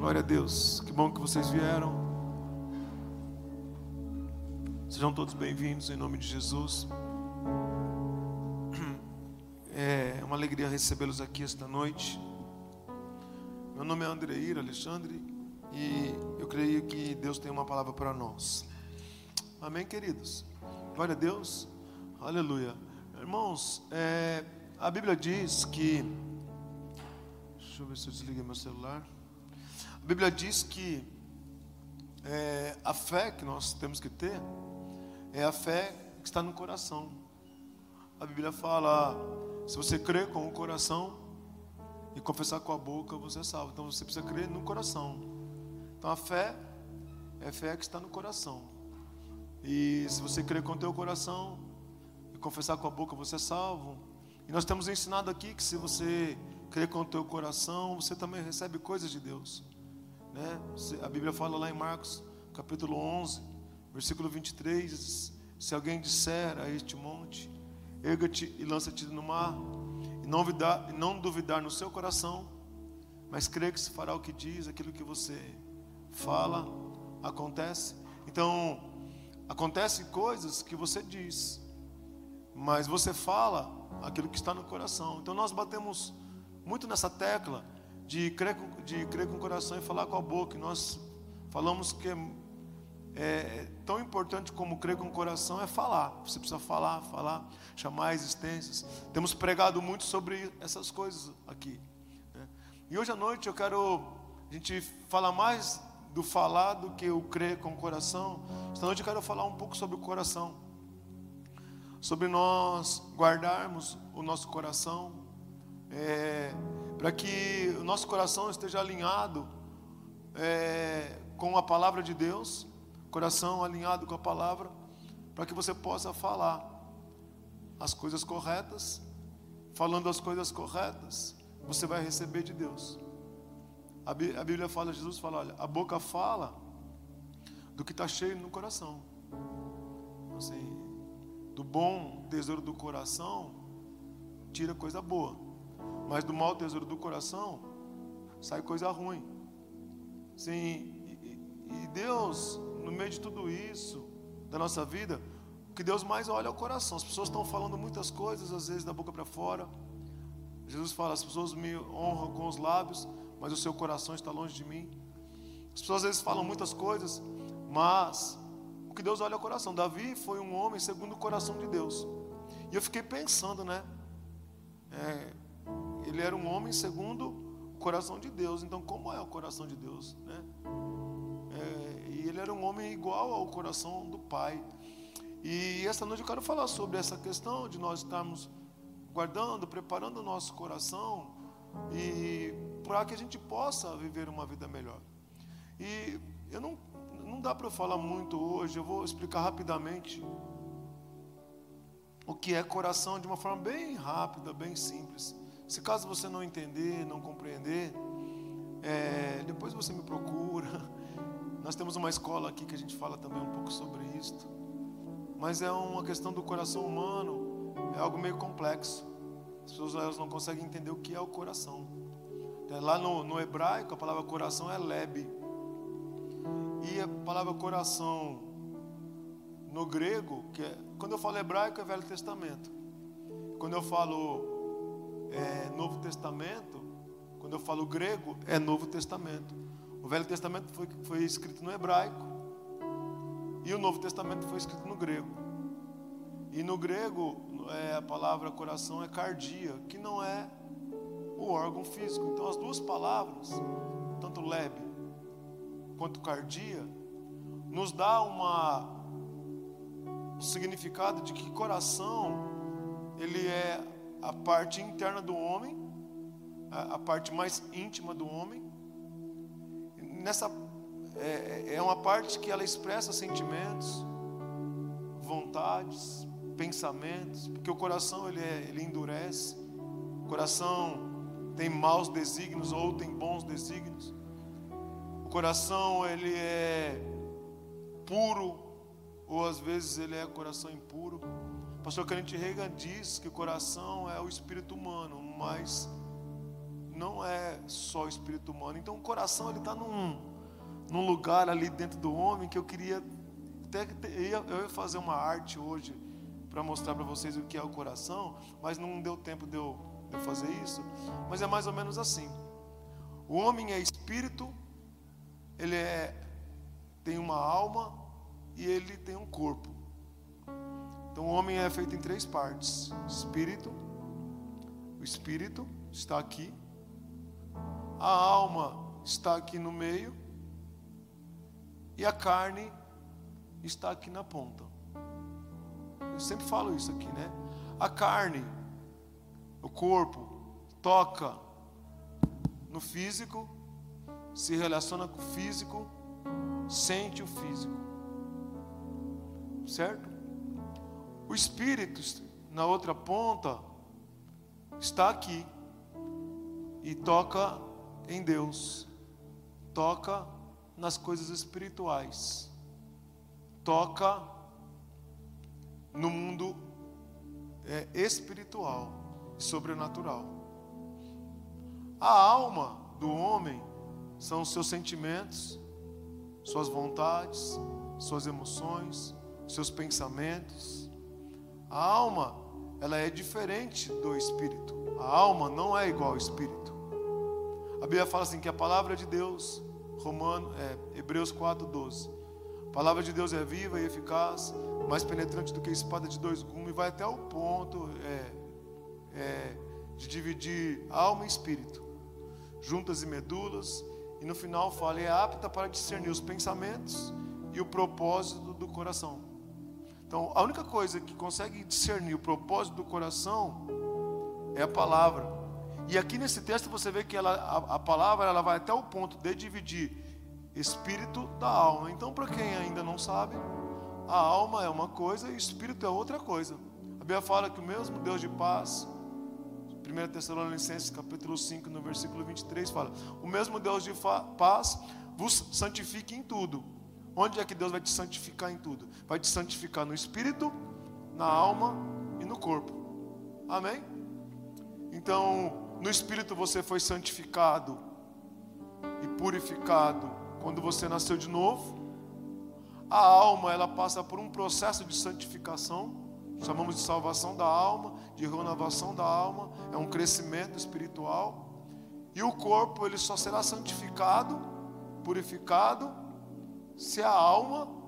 Glória a Deus. Que bom que vocês vieram. Sejam todos bem-vindos em nome de Jesus. É uma alegria recebê-los aqui esta noite. Meu nome é Andreir Alexandre e eu creio que Deus tem uma palavra para nós. Amém, queridos? Glória a Deus. Aleluia. Irmãos, é, a Bíblia diz que. Deixa eu ver se eu desliguei meu celular. A Bíblia diz que é, a fé que nós temos que ter é a fé que está no coração. A Bíblia fala: se você crer com o coração e confessar com a boca, você é salvo. Então você precisa crer no coração. Então a fé é a fé que está no coração. E se você crer com o teu coração e confessar com a boca, você é salvo. E nós temos ensinado aqui que se você crer com o teu coração, você também recebe coisas de Deus. Né? A Bíblia fala lá em Marcos, capítulo 11, versículo 23, se alguém disser a este monte, erga-te e lança-te no mar, e não, duvidar, não duvidar no seu coração, mas crer que se fará o que diz, aquilo que você fala, acontece. Então, acontecem coisas que você diz, mas você fala aquilo que está no coração. Então, nós batemos muito nessa tecla de crer, de crer com o coração e falar com a boca. E nós falamos que é, é, tão importante como crer com o coração é falar. Você precisa falar, falar, chamar existências. Temos pregado muito sobre essas coisas aqui. Né? E hoje à noite eu quero a gente falar mais do falar do que o crer com o coração. Esta noite eu quero falar um pouco sobre o coração. Sobre nós guardarmos o nosso coração. É, para que o nosso coração esteja alinhado é, com a palavra de Deus, coração alinhado com a palavra, para que você possa falar as coisas corretas, falando as coisas corretas, você vai receber de Deus. A Bíblia fala, Jesus fala, olha, a boca fala do que está cheio no coração. Assim, do bom tesouro do coração, tira coisa boa. Mas do mau tesouro do coração sai coisa ruim. Sim, e, e Deus, no meio de tudo isso, da nossa vida, o que Deus mais olha é o coração. As pessoas estão falando muitas coisas, às vezes da boca para fora. Jesus fala: as pessoas me honram com os lábios, mas o seu coração está longe de mim. As pessoas às vezes falam muitas coisas, mas o que Deus olha é o coração. Davi foi um homem segundo o coração de Deus. E eu fiquei pensando, né? É, ele era um homem segundo o coração de Deus. Então, como é o coração de Deus? Né? É, e ele era um homem igual ao coração do Pai. E esta noite eu quero falar sobre essa questão de nós estarmos guardando, preparando o nosso coração e para que a gente possa viver uma vida melhor. E eu não, não dá para falar muito hoje, eu vou explicar rapidamente o que é coração de uma forma bem rápida, bem simples. Se caso você não entender, não compreender, é, depois você me procura. Nós temos uma escola aqui que a gente fala também um pouco sobre isto. Mas é uma questão do coração humano, é algo meio complexo. As pessoas não conseguem entender o que é o coração. É, lá no, no hebraico, a palavra coração é lebe. E a palavra coração no grego, que é, quando eu falo hebraico é Velho Testamento. Quando eu falo é, Novo Testamento, quando eu falo grego, é Novo Testamento. O Velho Testamento foi, foi escrito no hebraico e o Novo Testamento foi escrito no grego. E no grego, é, a palavra coração é cardia, que não é o órgão físico. Então, as duas palavras, tanto lebe quanto cardia, nos dá uma um significado de que coração ele é a parte interna do homem, a, a parte mais íntima do homem. Nessa é, é uma parte que ela expressa sentimentos, vontades, pensamentos, porque o coração ele, é, ele endurece, o coração tem maus desígnios ou tem bons desígnios. O coração ele é puro ou às vezes ele é coração impuro. Pastor Kenneth Reagan diz que o coração é o espírito humano, mas não é só o espírito humano. Então o coração ele está num, num lugar ali dentro do homem que eu queria até eu ia fazer uma arte hoje para mostrar para vocês o que é o coração, mas não deu tempo de eu, de eu fazer isso. Mas é mais ou menos assim. O homem é espírito, ele é, tem uma alma e ele tem um corpo. Então o homem é feito em três partes: espírito, o espírito está aqui, a alma está aqui no meio e a carne está aqui na ponta. Eu sempre falo isso aqui, né? A carne, o corpo, toca no físico, se relaciona com o físico, sente o físico. Certo? O espírito, na outra ponta, está aqui e toca em Deus, toca nas coisas espirituais, toca no mundo é, espiritual e sobrenatural. A alma do homem são os seus sentimentos, suas vontades, suas emoções, seus pensamentos. A alma, ela é diferente do espírito. A alma não é igual ao espírito. A Bíblia fala assim que a palavra de Deus, Romano, é, Hebreus 4:12. A palavra de Deus é viva e eficaz, mais penetrante do que a espada de dois gumes, vai até o ponto é, é, de dividir alma e espírito juntas e medulas, e no final fala: é apta para discernir os pensamentos e o propósito do coração. Então, a única coisa que consegue discernir o propósito do coração é a palavra. E aqui nesse texto você vê que ela, a, a palavra ela vai até o ponto de dividir espírito da alma. Então, para quem ainda não sabe, a alma é uma coisa e o espírito é outra coisa. A Bíblia fala que o mesmo Deus de paz 1 Tessalonicenses capítulo 5, no versículo 23, fala: O mesmo Deus de paz vos santifique em tudo. Onde é que Deus vai te santificar em tudo? Vai te santificar no espírito, na alma e no corpo. Amém? Então, no espírito você foi santificado e purificado quando você nasceu de novo. A alma, ela passa por um processo de santificação chamamos de salvação da alma, de renovação da alma, é um crescimento espiritual. E o corpo, ele só será santificado, purificado, se a alma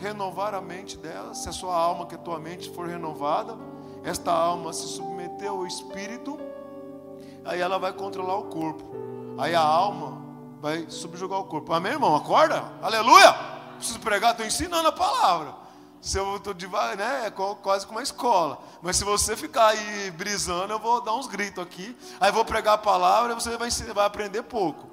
renovar a mente dela, se a sua alma, que é a tua mente, for renovada, esta alma se submeter ao espírito, aí ela vai controlar o corpo. Aí a alma vai subjugar o corpo. Amém, irmão? Acorda? Aleluia! Preciso pregar, estou ensinando a palavra. Se eu estou devagar, né? É quase como uma escola. Mas se você ficar aí brisando, eu vou dar uns gritos aqui. Aí vou pregar a palavra e você vai, vai aprender pouco.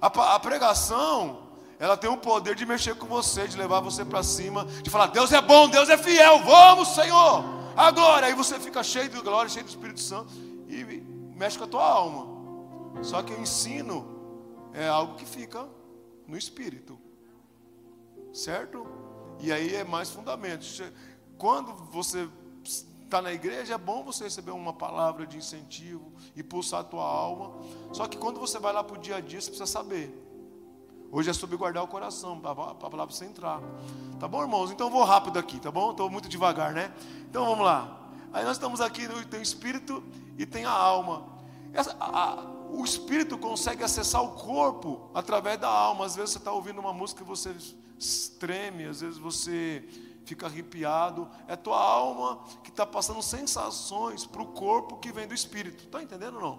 A, a pregação, ela tem o poder de mexer com você, de levar você para cima, de falar: Deus é bom, Deus é fiel, vamos, Senhor, agora. Aí você fica cheio de glória, cheio do Espírito Santo e mexe com a tua alma. Só que o ensino é algo que fica no espírito, certo? E aí é mais fundamento. Quando você está na igreja, é bom você receber uma palavra de incentivo e pulsar a tua alma. Só que quando você vai lá para o dia a dia, você precisa saber. Hoje é sobre guardar o coração, para a palavra você entrar. Tá bom, irmãos? Então eu vou rápido aqui, tá bom? Estou muito devagar, né? Então vamos lá. Aí nós estamos aqui, tem o espírito e tem a alma. Essa, a, o espírito consegue acessar o corpo através da alma. Às vezes você está ouvindo uma música e você treme, às vezes você fica arrepiado. É tua alma que está passando sensações para o corpo que vem do espírito. Está entendendo ou não?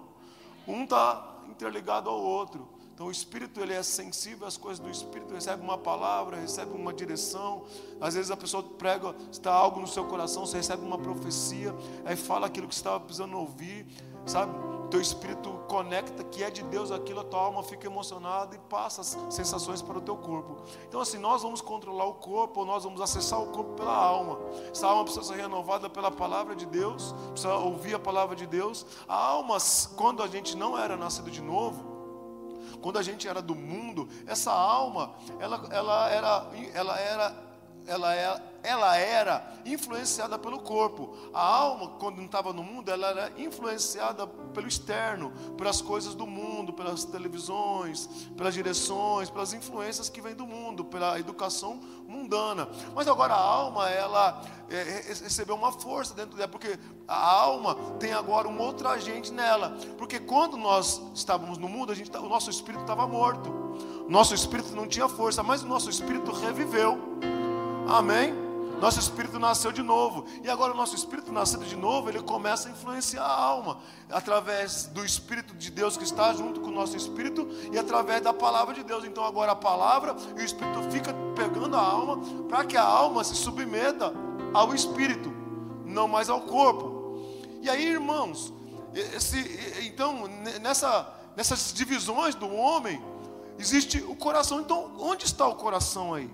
Um está interligado ao outro. Então o espírito ele é sensível às coisas do espírito, recebe uma palavra, recebe uma direção. Às vezes a pessoa prega, está algo no seu coração, você recebe uma profecia, aí fala aquilo que você estava precisando ouvir, sabe? teu espírito conecta que é de Deus aquilo, a tua alma fica emocionada e passa as sensações para o teu corpo. Então, assim, nós vamos controlar o corpo, nós vamos acessar o corpo pela alma. Essa alma precisa ser renovada pela palavra de Deus, precisa ouvir a palavra de Deus. A alma, quando a gente não era nascido de novo, quando a gente era do mundo, essa alma, ela, ela era, ela era ela, é, ela era influenciada pelo corpo. A alma, quando não estava no mundo, ela era influenciada pelo externo, pelas coisas do mundo, pelas televisões, pelas direções, pelas influências que vêm do mundo, pela educação mundana. Mas agora a alma, ela é, recebeu uma força dentro dela, porque a alma tem agora um outro agente nela. Porque quando nós estávamos no mundo, a gente, o nosso espírito estava morto. Nosso espírito não tinha força, mas o nosso espírito reviveu. Amém? Nosso espírito nasceu de novo. E agora o nosso espírito nascido de novo, ele começa a influenciar a alma. Através do Espírito de Deus que está junto com o nosso espírito e através da palavra de Deus. Então agora a palavra e o espírito fica pegando a alma para que a alma se submeta ao espírito, não mais ao corpo. E aí, irmãos, esse, então nessa, nessas divisões do homem existe o coração. Então, onde está o coração aí?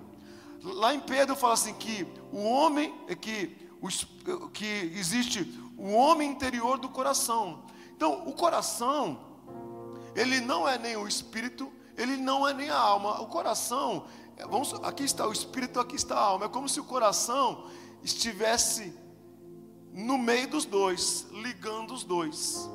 Lá em Pedro fala assim que o homem é que, o, que existe o homem interior do coração. Então, o coração, ele não é nem o espírito, ele não é nem a alma. O coração, é, vamos, aqui está o espírito, aqui está a alma. É como se o coração estivesse no meio dos dois, ligando os dois.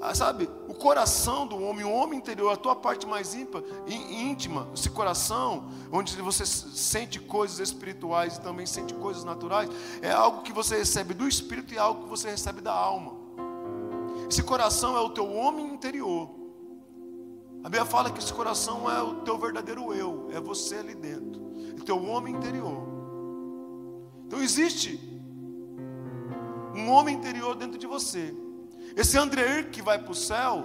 Ah, sabe, o coração do homem, o homem interior, a tua parte mais íntima, esse coração, onde você sente coisas espirituais e também sente coisas naturais, é algo que você recebe do espírito e é algo que você recebe da alma. Esse coração é o teu homem interior. A Bíblia fala que esse coração é o teu verdadeiro eu, é você ali dentro, o teu homem interior. Então existe um homem interior dentro de você. Esse Andreir que vai para o céu,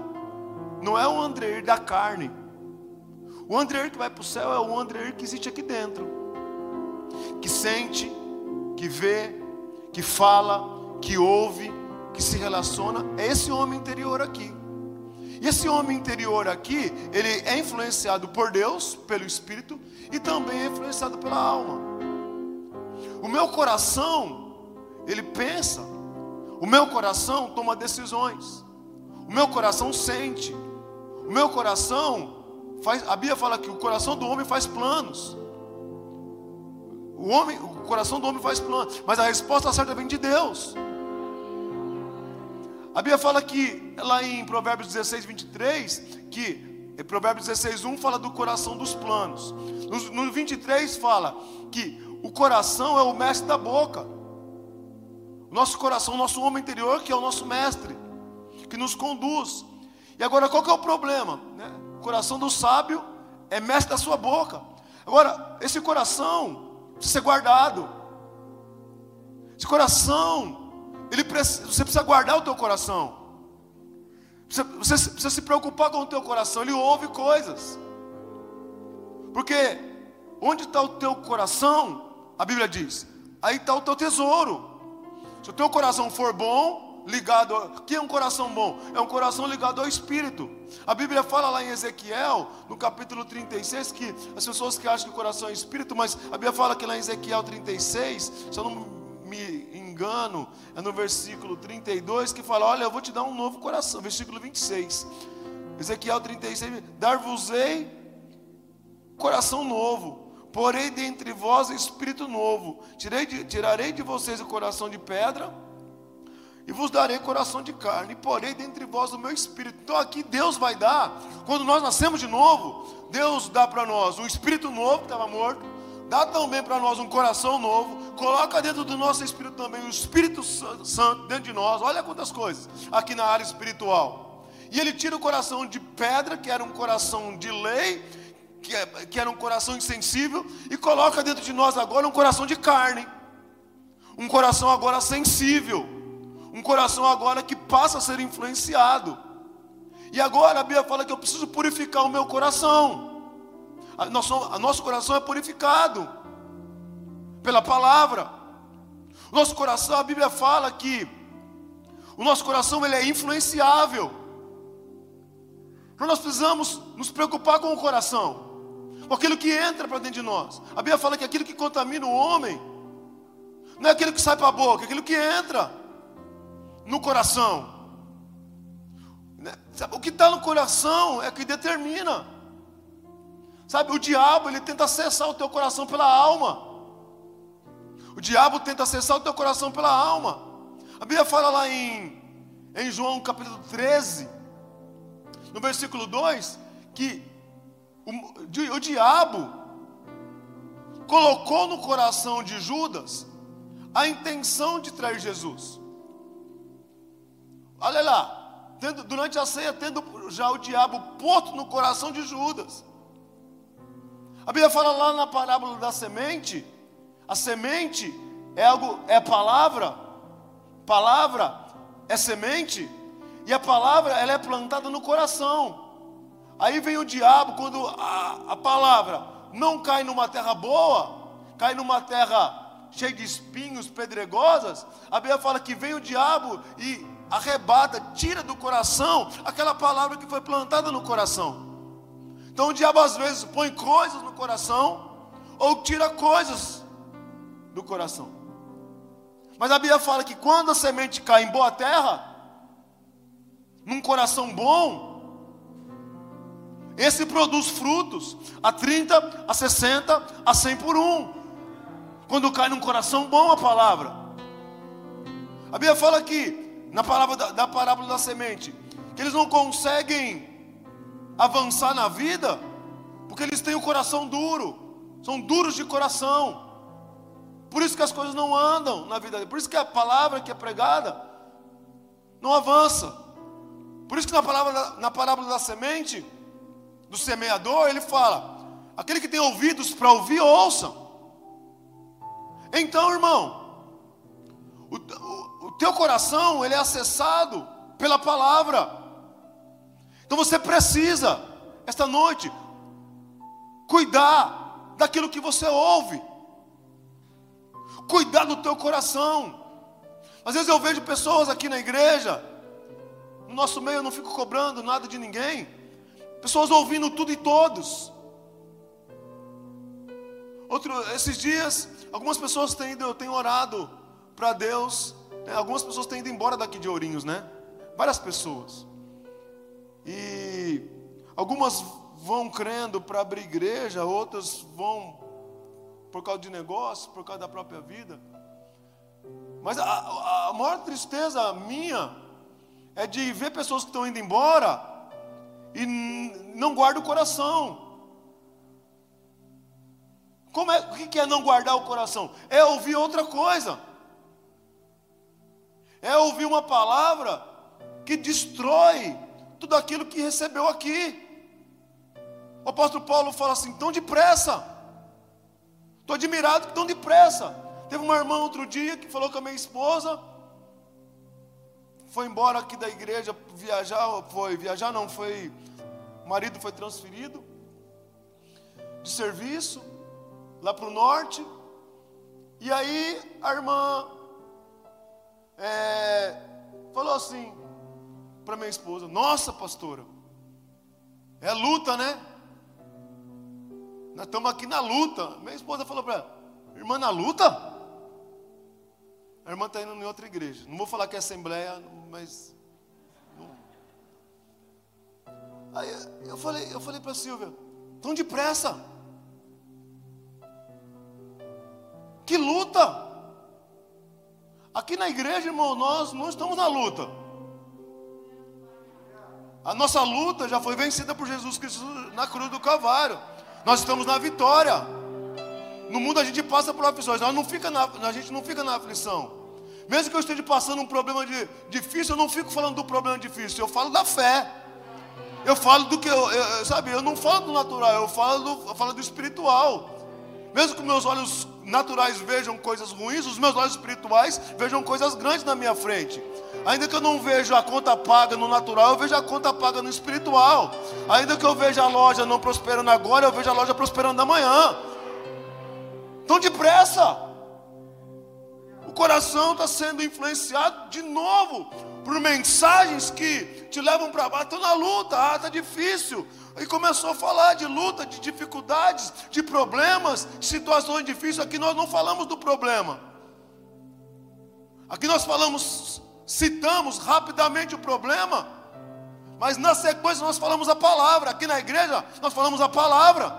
não é o Andreir da carne. O Andreir que vai para o céu é o Andreir que existe aqui dentro. Que sente, que vê, que fala, que ouve, que se relaciona. É esse homem interior aqui. E esse homem interior aqui, ele é influenciado por Deus, pelo Espírito, e também é influenciado pela alma. O meu coração, ele pensa, o meu coração toma decisões. O meu coração sente. O meu coração faz. A Bíblia fala que o coração do homem faz planos. O homem, o coração do homem faz planos, mas a resposta certa vem de Deus. A Bíblia fala que lá em Provérbios 16, 23, que em Provérbios 16, 1 fala do coração dos planos. No, no 23 fala que o coração é o mestre da boca. Nosso coração, nosso homem interior, que é o nosso mestre, que nos conduz. E agora, qual que é o problema? Né? O coração do sábio é mestre da sua boca. Agora, esse coração precisa ser guardado. Esse coração, ele precisa, você precisa guardar o teu coração. Você, você precisa se preocupar com o teu coração. Ele ouve coisas. Porque onde está o teu coração, a Bíblia diz, aí está o teu tesouro. Se o teu coração for bom, ligado. O que é um coração bom? É um coração ligado ao Espírito. A Bíblia fala lá em Ezequiel, no capítulo 36, que as pessoas que acham que o coração é Espírito, mas a Bíblia fala que lá em Ezequiel 36, se eu não me engano, é no versículo 32 que fala: Olha, eu vou te dar um novo coração. Versículo 26. Ezequiel 36, dar-vos-ei coração novo porei dentre vós espírito novo, de, tirarei de vocês o coração de pedra, e vos darei coração de carne, e porei dentre vós o meu espírito. Então aqui Deus vai dar, quando nós nascemos de novo, Deus dá para nós um espírito novo que estava morto, dá também para nós um coração novo, coloca dentro do nosso espírito também o Espírito Santo dentro de nós. Olha quantas coisas aqui na área espiritual. E ele tira o coração de pedra, que era um coração de lei, que, é, que era um coração insensível, e coloca dentro de nós agora um coração de carne, um coração agora sensível, um coração agora que passa a ser influenciado. E agora a Bíblia fala que eu preciso purificar o meu coração. A nosso, a nosso coração é purificado pela palavra. O nosso coração, a Bíblia fala que o nosso coração ele é influenciável. Então nós precisamos nos preocupar com o coração com aquilo que entra para dentro de nós. A Bíblia fala que aquilo que contamina o homem não é aquilo que sai para a boca, é aquilo que entra no coração. Né? O que está no coração é que determina. Sabe, o diabo ele tenta acessar o teu coração pela alma. O diabo tenta acessar o teu coração pela alma. A Bíblia fala lá em, em João capítulo 13, no versículo 2, que o, o diabo colocou no coração de Judas a intenção de trair Jesus. Olha lá, tendo, durante a ceia, tendo já o diabo posto no coração de Judas. A Bíblia fala lá na parábola da semente, a semente é algo, é palavra, palavra é semente, e a palavra ela é plantada no coração. Aí vem o diabo quando a, a palavra não cai numa terra boa, cai numa terra cheia de espinhos, pedregosas. A Bíblia fala que vem o diabo e arrebata, tira do coração aquela palavra que foi plantada no coração. Então o diabo às vezes põe coisas no coração ou tira coisas do coração. Mas a Bíblia fala que quando a semente cai em boa terra, num coração bom, esse produz frutos a 30, a 60, a 100 por um. Quando cai num coração bom a palavra. A Bíblia fala que, na palavra da, da parábola da semente, que eles não conseguem avançar na vida, porque eles têm o coração duro, são duros de coração. Por isso que as coisas não andam na vida, por isso que a palavra que é pregada não avança. Por isso que na palavra na parábola da semente, do semeador, ele fala: aquele que tem ouvidos para ouvir, ouça. Então, irmão, o, o, o teu coração ele é acessado pela palavra. Então você precisa, esta noite, cuidar daquilo que você ouve, cuidar do teu coração. Às vezes eu vejo pessoas aqui na igreja, no nosso meio eu não fico cobrando nada de ninguém, Pessoas ouvindo tudo e todos. Outro, esses dias, algumas pessoas têm ido, eu tenho orado para Deus. Né? Algumas pessoas têm ido embora daqui de Ourinhos, né? Várias pessoas. E algumas vão crendo para abrir igreja, outras vão por causa de negócio, por causa da própria vida. Mas a, a maior tristeza minha é de ver pessoas que estão indo embora e não guarda o coração. Como é, o que é não guardar o coração? É ouvir outra coisa. É ouvir uma palavra que destrói tudo aquilo que recebeu aqui. O apóstolo Paulo fala assim: tão depressa. Estou admirado que tão depressa. Teve uma irmã outro dia que falou com a minha esposa. Foi embora aqui da igreja viajar, foi viajar não, foi o marido foi transferido de serviço lá para o norte. E aí a irmã é, falou assim para minha esposa: Nossa, pastora, é luta, né? Nós estamos aqui na luta. Minha esposa falou para ela: Irmã, na luta? A irmã está indo em outra igreja. Não vou falar que é assembleia, mas Aí eu falei, eu falei para a Silvia, tão depressa. Que luta! Aqui na igreja, irmão, nós não estamos na luta. A nossa luta já foi vencida por Jesus Cristo na cruz do Calvário. Nós estamos na vitória. No mundo a gente passa por aflições, nós não fica na, a gente não fica na aflição. Mesmo que eu esteja passando um problema de, difícil, eu não fico falando do problema difícil, eu falo da fé. Eu falo do que eu, eu, sabe, eu não falo do natural, eu falo do, eu falo do espiritual. Mesmo que meus olhos naturais vejam coisas ruins, os meus olhos espirituais vejam coisas grandes na minha frente. Ainda que eu não veja a conta paga no natural, eu vejo a conta paga no espiritual. Ainda que eu veja a loja não prosperando agora, eu vejo a loja prosperando amanhã. Tão depressa. Coração está sendo influenciado de novo por mensagens que te levam para baixo. Estou na luta, ah, está difícil. E começou a falar de luta, de dificuldades, de problemas, de situações difíceis. Aqui nós não falamos do problema. Aqui nós falamos, citamos rapidamente o problema, mas na sequência nós falamos a palavra. Aqui na igreja nós falamos a palavra.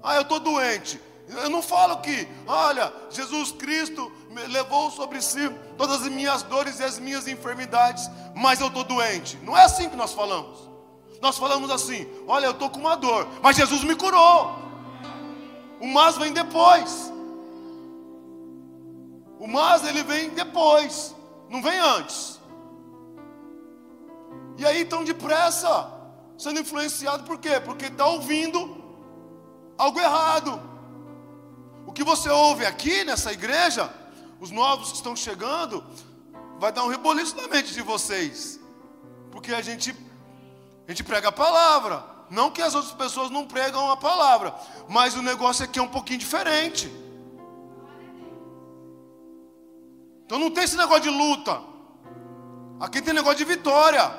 Ah, eu estou doente. Eu não falo que, olha, Jesus Cristo levou sobre si todas as minhas dores e as minhas enfermidades, mas eu estou doente. Não é assim que nós falamos. Nós falamos assim: olha, eu estou com uma dor, mas Jesus me curou. O mas vem depois. O mas ele vem depois, não vem antes. E aí tão depressa, sendo influenciado por quê? Porque está ouvindo algo errado. O que você ouve aqui nessa igreja, os novos que estão chegando, vai dar um reboliço na mente de vocês. Porque a gente, a gente prega a palavra. Não que as outras pessoas não pregam a palavra, mas o negócio aqui é um pouquinho diferente. Então não tem esse negócio de luta. Aqui tem negócio de vitória.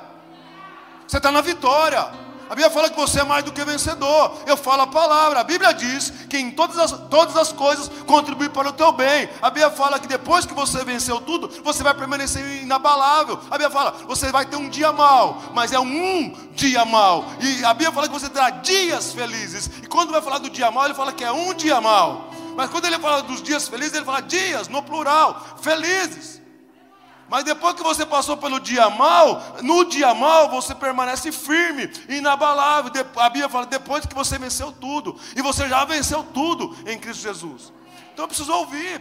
Você está na vitória. A Bíblia fala que você é mais do que vencedor. Eu falo a palavra. A Bíblia diz que em todas as, todas as coisas contribui para o teu bem. A Bíblia fala que depois que você venceu tudo, você vai permanecer inabalável. A Bíblia fala, você vai ter um dia mal, mas é um dia mal. E a Bíblia fala que você terá dias felizes. E quando vai falar do dia mal, ele fala que é um dia mal. Mas quando ele fala dos dias felizes, ele fala dias, no plural, felizes. Mas depois que você passou pelo dia mal, no dia mal você permanece firme, inabalável. A Bíblia fala, depois que você venceu tudo, e você já venceu tudo em Cristo Jesus. Então eu preciso ouvir.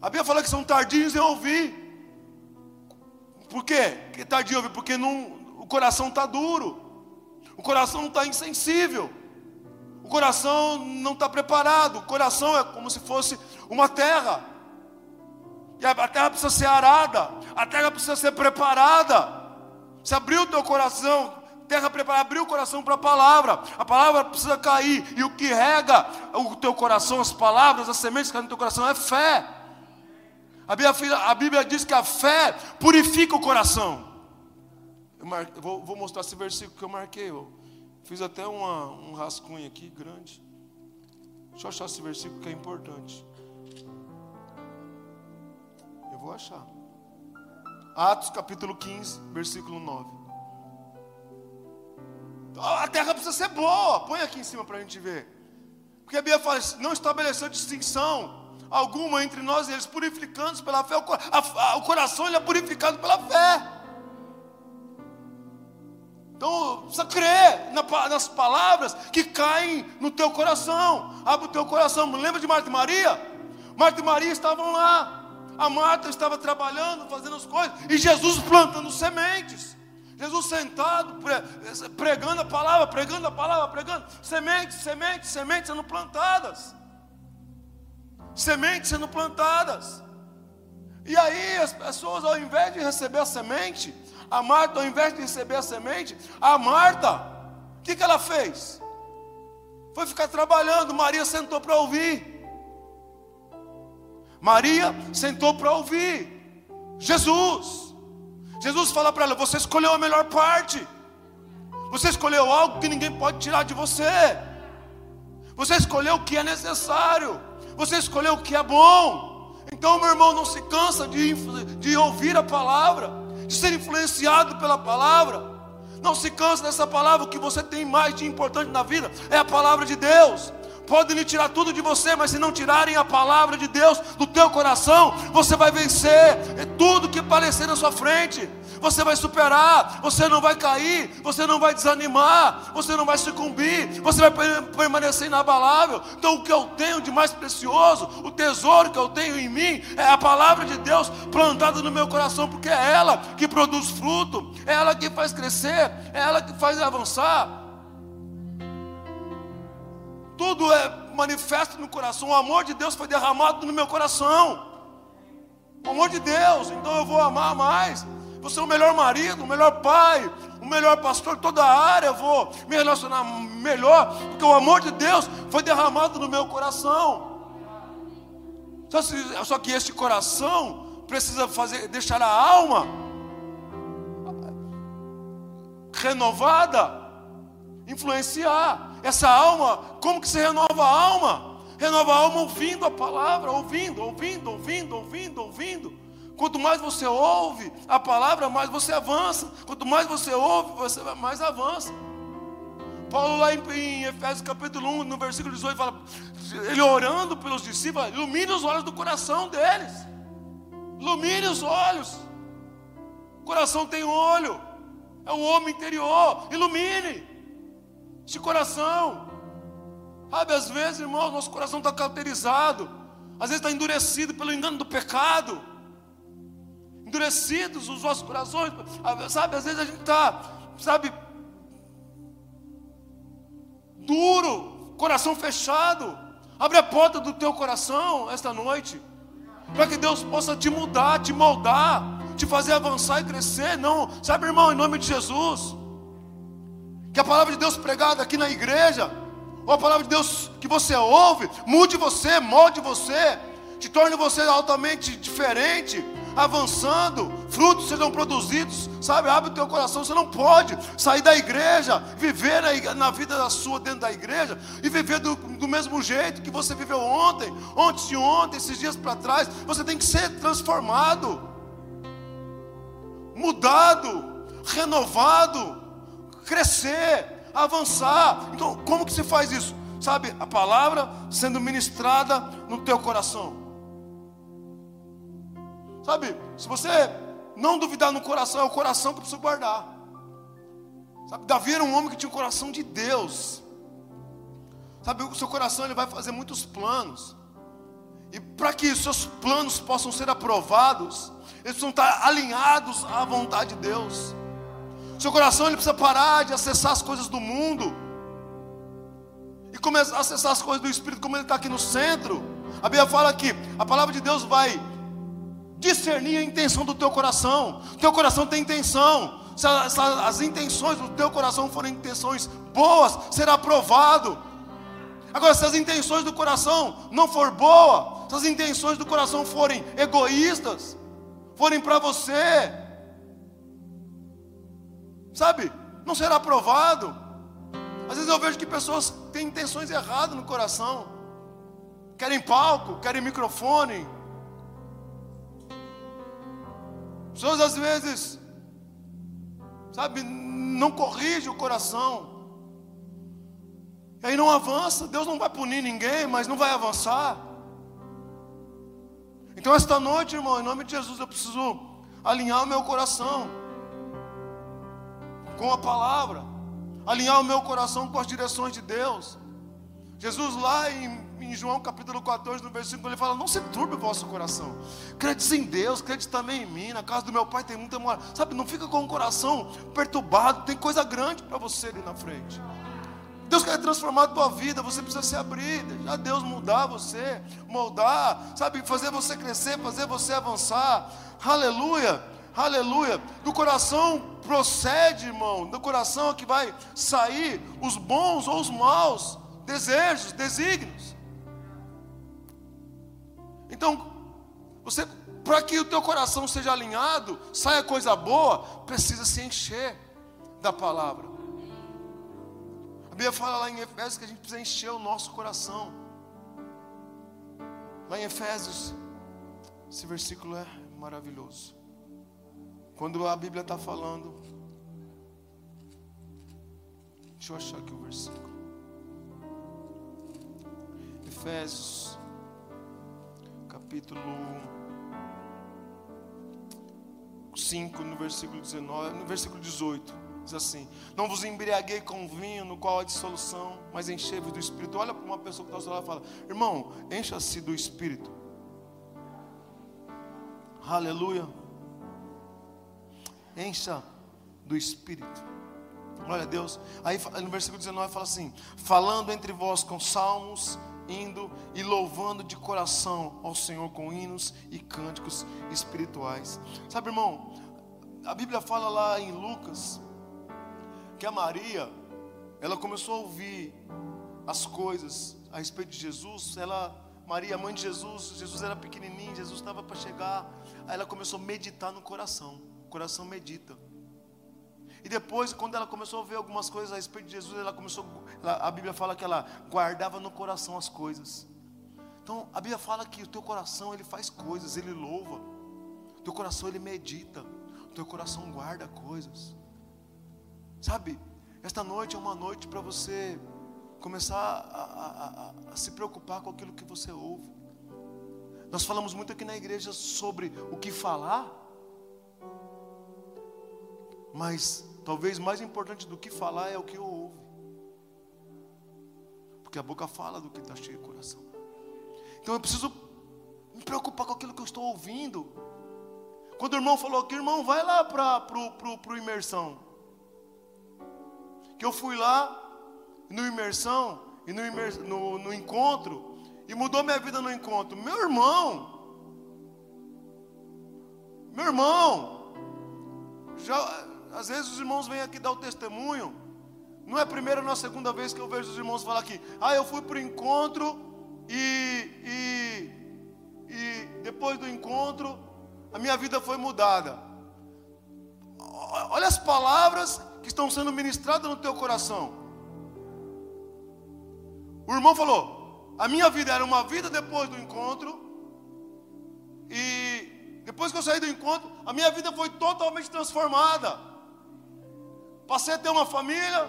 A Bíblia fala que são tardios em ouvir. Por quê? Que tardio ouvir? Porque não, o coração está duro, o coração está insensível, o coração não está preparado, o coração é como se fosse uma terra e a terra precisa ser arada, a terra precisa ser preparada. Se abrir o teu coração, terra preparada, abrir o coração para a palavra, a palavra precisa cair, e o que rega o teu coração, as palavras, as sementes que caem no teu coração é fé. A Bíblia, a Bíblia diz que a fé purifica o coração. Eu marquei, vou, vou, mostrar esse versículo que eu marquei. Eu fiz até uma, um rascunho aqui grande. Deixa eu achar esse versículo que é importante vou achar. Atos capítulo 15, versículo 9. A terra precisa ser boa. Põe aqui em cima para a gente ver. Porque a Bíblia fala, não estabeleceu distinção alguma entre nós e eles, purificando pela fé. O, coração ele é purificado pela fé. Então, precisa crer nas palavras que caem no teu coração. Abre o teu coração. Lembra de Marta e Maria? Marta e Maria estavam lá. A Marta estava trabalhando, fazendo as coisas, e Jesus plantando sementes. Jesus sentado, pregando a palavra, pregando a palavra, pregando sementes, sementes, sementes sendo plantadas. Sementes sendo plantadas. E aí as pessoas, ao invés de receber a semente, a Marta, ao invés de receber a semente, a Marta, o que, que ela fez? Foi ficar trabalhando, Maria sentou para ouvir. Maria sentou para ouvir Jesus. Jesus fala para ela: Você escolheu a melhor parte. Você escolheu algo que ninguém pode tirar de você. Você escolheu o que é necessário. Você escolheu o que é bom. Então, meu irmão, não se cansa de, de ouvir a palavra, de ser influenciado pela palavra. Não se cansa dessa palavra. O que você tem mais de importante na vida é a palavra de Deus. Podem tirar tudo de você, mas se não tirarem a palavra de Deus do teu coração, você vai vencer é tudo que aparecer na sua frente. Você vai superar, você não vai cair, você não vai desanimar, você não vai sucumbir, você vai permanecer inabalável. Então, o que eu tenho de mais precioso, o tesouro que eu tenho em mim, é a palavra de Deus plantada no meu coração, porque é ela que produz fruto, é ela que faz crescer, é ela que faz avançar. Tudo é manifesto no coração. O amor de Deus foi derramado no meu coração. O amor de Deus, então eu vou amar mais. Você é o melhor marido, o melhor pai, o melhor pastor, toda a área eu vou me relacionar melhor, porque o amor de Deus foi derramado no meu coração. Só, se, só que este coração precisa fazer, deixar a alma renovada, influenciar. Essa alma, como que se renova a alma? Renova a alma ouvindo a palavra, ouvindo, ouvindo, ouvindo, ouvindo, ouvindo. Quanto mais você ouve a palavra, mais você avança. Quanto mais você ouve, você mais avança. Paulo lá em, em Efésios capítulo 1, no versículo 18, fala, ele orando pelos discípulos, ilumine os olhos do coração deles. Ilumine os olhos. O coração tem olho. É o homem interior. Ilumine esse coração. Sabe, às vezes, irmão, nosso coração está cauterizado. Às vezes está endurecido pelo engano do pecado. Endurecidos os nossos corações. Sabe, às vezes a gente está, sabe, duro, coração fechado. Abre a porta do teu coração esta noite. Para que Deus possa te mudar, te moldar, te fazer avançar e crescer. Não, sabe, irmão, em nome de Jesus. Que a palavra de Deus pregada aqui na igreja, ou a palavra de Deus que você ouve, mude você, molde você, te torne você altamente diferente, avançando, frutos sejam produzidos, sabe? Abre o teu coração. Você não pode sair da igreja, viver na, na vida da sua dentro da igreja e viver do, do mesmo jeito que você viveu ontem, ontem de ontem, esses dias para trás. Você tem que ser transformado, mudado, renovado, crescer, avançar. Então, como que se faz isso? Sabe, a palavra sendo ministrada no teu coração. Sabe, se você não duvidar no coração, é o coração que precisa guardar. Sabe, Davi era um homem que tinha um coração de Deus. Sabe, o seu coração ele vai fazer muitos planos. E para que os seus planos possam ser aprovados, eles precisam estar alinhados à vontade de Deus. Seu coração ele precisa parar de acessar as coisas do mundo e começar a acessar as coisas do Espírito, como ele está aqui no centro. A Bíblia fala que a palavra de Deus vai discernir a intenção do teu coração. O teu coração tem intenção. Se as, intenções do teu coração forem intenções boas, será aprovado. Agora, se as intenções do coração não for boa, se as intenções do coração forem egoístas, forem para você, sabe, não será aprovado. Às vezes eu vejo que pessoas têm intenções erradas no coração, querem palco, querem microfone, Pessoas às vezes, sabe, não corrige o coração. E aí não avança. Deus não vai punir ninguém, mas não vai avançar. Então esta noite, irmão, em nome de Jesus, eu preciso alinhar o meu coração com a palavra, alinhar o meu coração com as direções de Deus. Jesus lá em em João capítulo 14, no versículo, ele fala: Não se turbe o vosso coração. Crede em Deus, crede também em mim. Na casa do meu pai tem muita morada. Sabe, não fica com o coração perturbado. Tem coisa grande para você ali na frente. Deus quer transformar a tua vida, você precisa se abrir, deixar Deus mudar você, moldar, sabe, fazer você crescer, fazer você avançar. Aleluia, aleluia. Do coração procede, irmão, do coração é que vai sair os bons ou os maus desejos, desígnios. Então, você, para que o teu coração seja alinhado, saia coisa boa, precisa se encher da palavra. A Bíblia fala lá em Efésios que a gente precisa encher o nosso coração. Lá em Efésios, esse versículo é maravilhoso. Quando a Bíblia está falando, deixa eu achar aqui o versículo. Efésios capítulo 5, no versículo 19, no versículo 18, diz assim: Não vos embriaguei com vinho, no qual há dissolução, mas enchei-vos do Espírito. Olha para uma pessoa que está ao seu lado e fala: Irmão, encha-se do Espírito. Aleluia. Encha do Espírito. Glória a Deus. Aí no versículo 19 fala assim: Falando entre vós com salmos indo e louvando de coração ao Senhor com hinos e cânticos espirituais. Sabe, irmão, a Bíblia fala lá em Lucas que a Maria, ela começou a ouvir as coisas a respeito de Jesus, ela Maria, mãe de Jesus, Jesus era pequenininho, Jesus estava para chegar. Aí ela começou a meditar no coração. O coração medita. E depois, quando ela começou a ver algumas coisas a respeito de Jesus, ela começou, ela, a Bíblia fala que ela guardava no coração as coisas. Então, a Bíblia fala que o teu coração ele faz coisas, ele louva. O teu coração ele medita. O teu coração guarda coisas. Sabe? esta noite é uma noite para você começar a, a, a, a se preocupar com aquilo que você ouve. Nós falamos muito aqui na igreja sobre o que falar, mas talvez mais importante do que falar é o que ouve, porque a boca fala do que está cheio o coração. Então eu preciso me preocupar com aquilo que eu estou ouvindo. Quando o irmão falou que irmão, vai lá para pro imersão. Que eu fui lá no imersão e no, no, no encontro e mudou minha vida no encontro. Meu irmão, meu irmão, já, às vezes os irmãos vêm aqui dar o testemunho. Não é a primeira nem a segunda vez que eu vejo os irmãos falar aqui. Ah, eu fui para o encontro e, e, e depois do encontro a minha vida foi mudada. Olha as palavras que estão sendo ministradas no teu coração. O irmão falou: a minha vida era uma vida depois do encontro, e depois que eu saí do encontro, a minha vida foi totalmente transformada. Passei a ter uma família,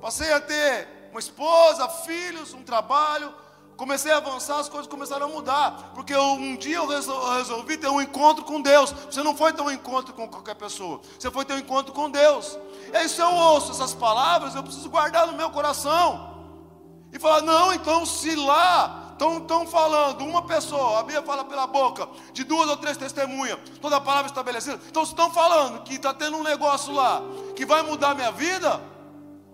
passei a ter uma esposa, filhos, um trabalho, comecei a avançar, as coisas começaram a mudar. Porque um dia eu resolvi ter um encontro com Deus. Você não foi ter um encontro com qualquer pessoa. Você foi ter um encontro com Deus. E aí, se eu ouço essas palavras, eu preciso guardar no meu coração. E falar, não, então se lá estão falando, uma pessoa, a Bíblia fala pela boca, de duas ou três testemunhas, toda a palavra estabelecida. Então, se estão falando que está tendo um negócio lá que vai mudar minha vida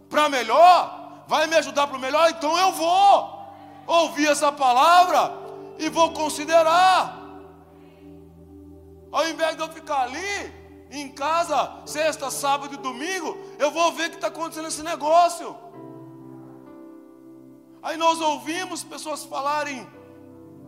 para melhor, vai me ajudar para o melhor, então eu vou ouvir essa palavra e vou considerar. Ao invés de eu ficar ali, em casa, sexta, sábado e domingo, eu vou ver o que está acontecendo nesse negócio. Aí nós ouvimos pessoas falarem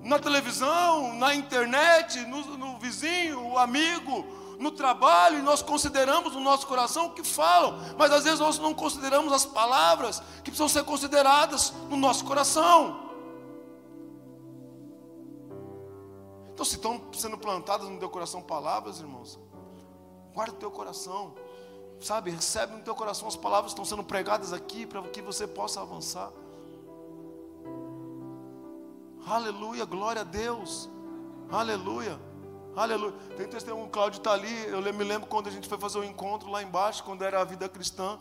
na televisão, na internet, no, no vizinho, o amigo, no trabalho, e nós consideramos no nosso coração o que falam, mas às vezes nós não consideramos as palavras que precisam ser consideradas no nosso coração. Então, se estão sendo plantadas no teu coração palavras, irmãos, guarda o teu coração, sabe? Recebe no teu coração as palavras que estão sendo pregadas aqui para que você possa avançar. Aleluia, glória a Deus. Aleluia. Aleluia. Tem testemunho, o Cláudio está ali. Eu me lembro quando a gente foi fazer o um encontro lá embaixo, quando era a vida cristã.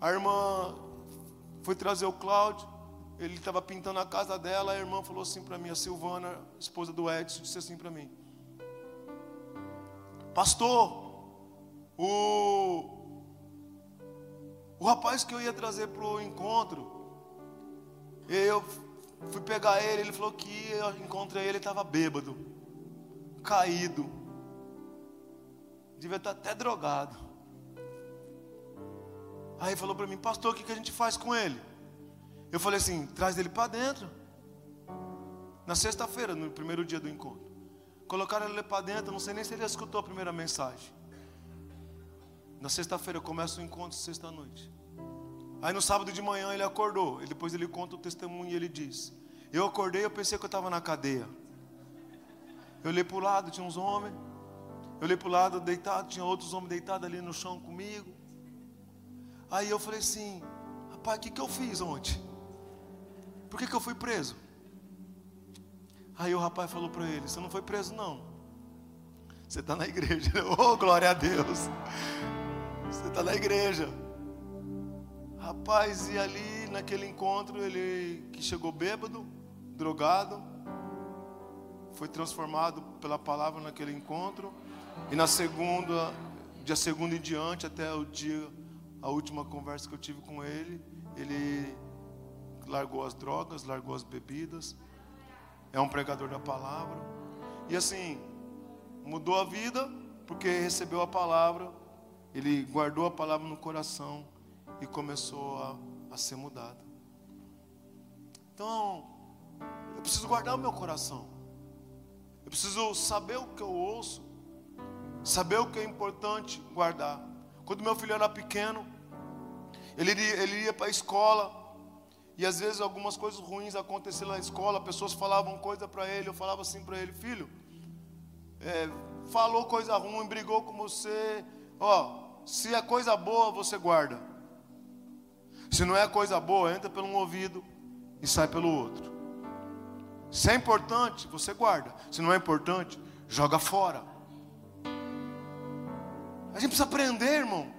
A irmã foi trazer o Cláudio ele estava pintando a casa dela, a irmã falou assim para mim, a Silvana, esposa do Edson, disse assim para mim: Pastor, o, o rapaz que eu ia trazer para o encontro, eu fui pegar ele, ele falou que eu encontrei ele, estava bêbado, caído, devia estar até drogado. Aí falou para mim, pastor, o que, que a gente faz com ele? Eu falei assim: traz ele para dentro. Na sexta-feira, no primeiro dia do encontro. Colocaram ele para dentro, não sei nem se ele escutou a primeira mensagem. Na sexta-feira, eu começo o encontro, sexta-noite. Aí no sábado de manhã ele acordou. E depois ele conta o testemunho e ele diz: Eu acordei, eu pensei que eu estava na cadeia. Eu olhei para o lado, tinha uns homens. Eu olhei para o lado, deitado, tinha outros homens deitados ali no chão comigo. Aí eu falei assim: Rapaz, o que, que eu fiz ontem? Por que, que eu fui preso? Aí o rapaz falou para ele: Você não foi preso, não. Você está na igreja. Oh, glória a Deus. Você está na igreja. Rapaz, e ali naquele encontro, ele que chegou bêbado, drogado, foi transformado pela palavra naquele encontro. E na segunda, dia segundo em diante, até o dia, a última conversa que eu tive com ele, ele largou as drogas, largou as bebidas, é um pregador da palavra. E assim, mudou a vida porque recebeu a palavra, ele guardou a palavra no coração e começou a, a ser mudado. Então, eu preciso guardar o meu coração. Eu preciso saber o que eu ouço, saber o que é importante guardar. Quando meu filho era pequeno, ele, ele ia para a escola, e às vezes algumas coisas ruins aconteciam na escola, pessoas falavam coisa para ele, eu falava assim para ele, filho, é, falou coisa ruim, brigou com você, ó, se é coisa boa, você guarda. Se não é coisa boa, entra pelo um ouvido e sai pelo outro. Se é importante, você guarda. Se não é importante, joga fora. A gente precisa aprender, irmão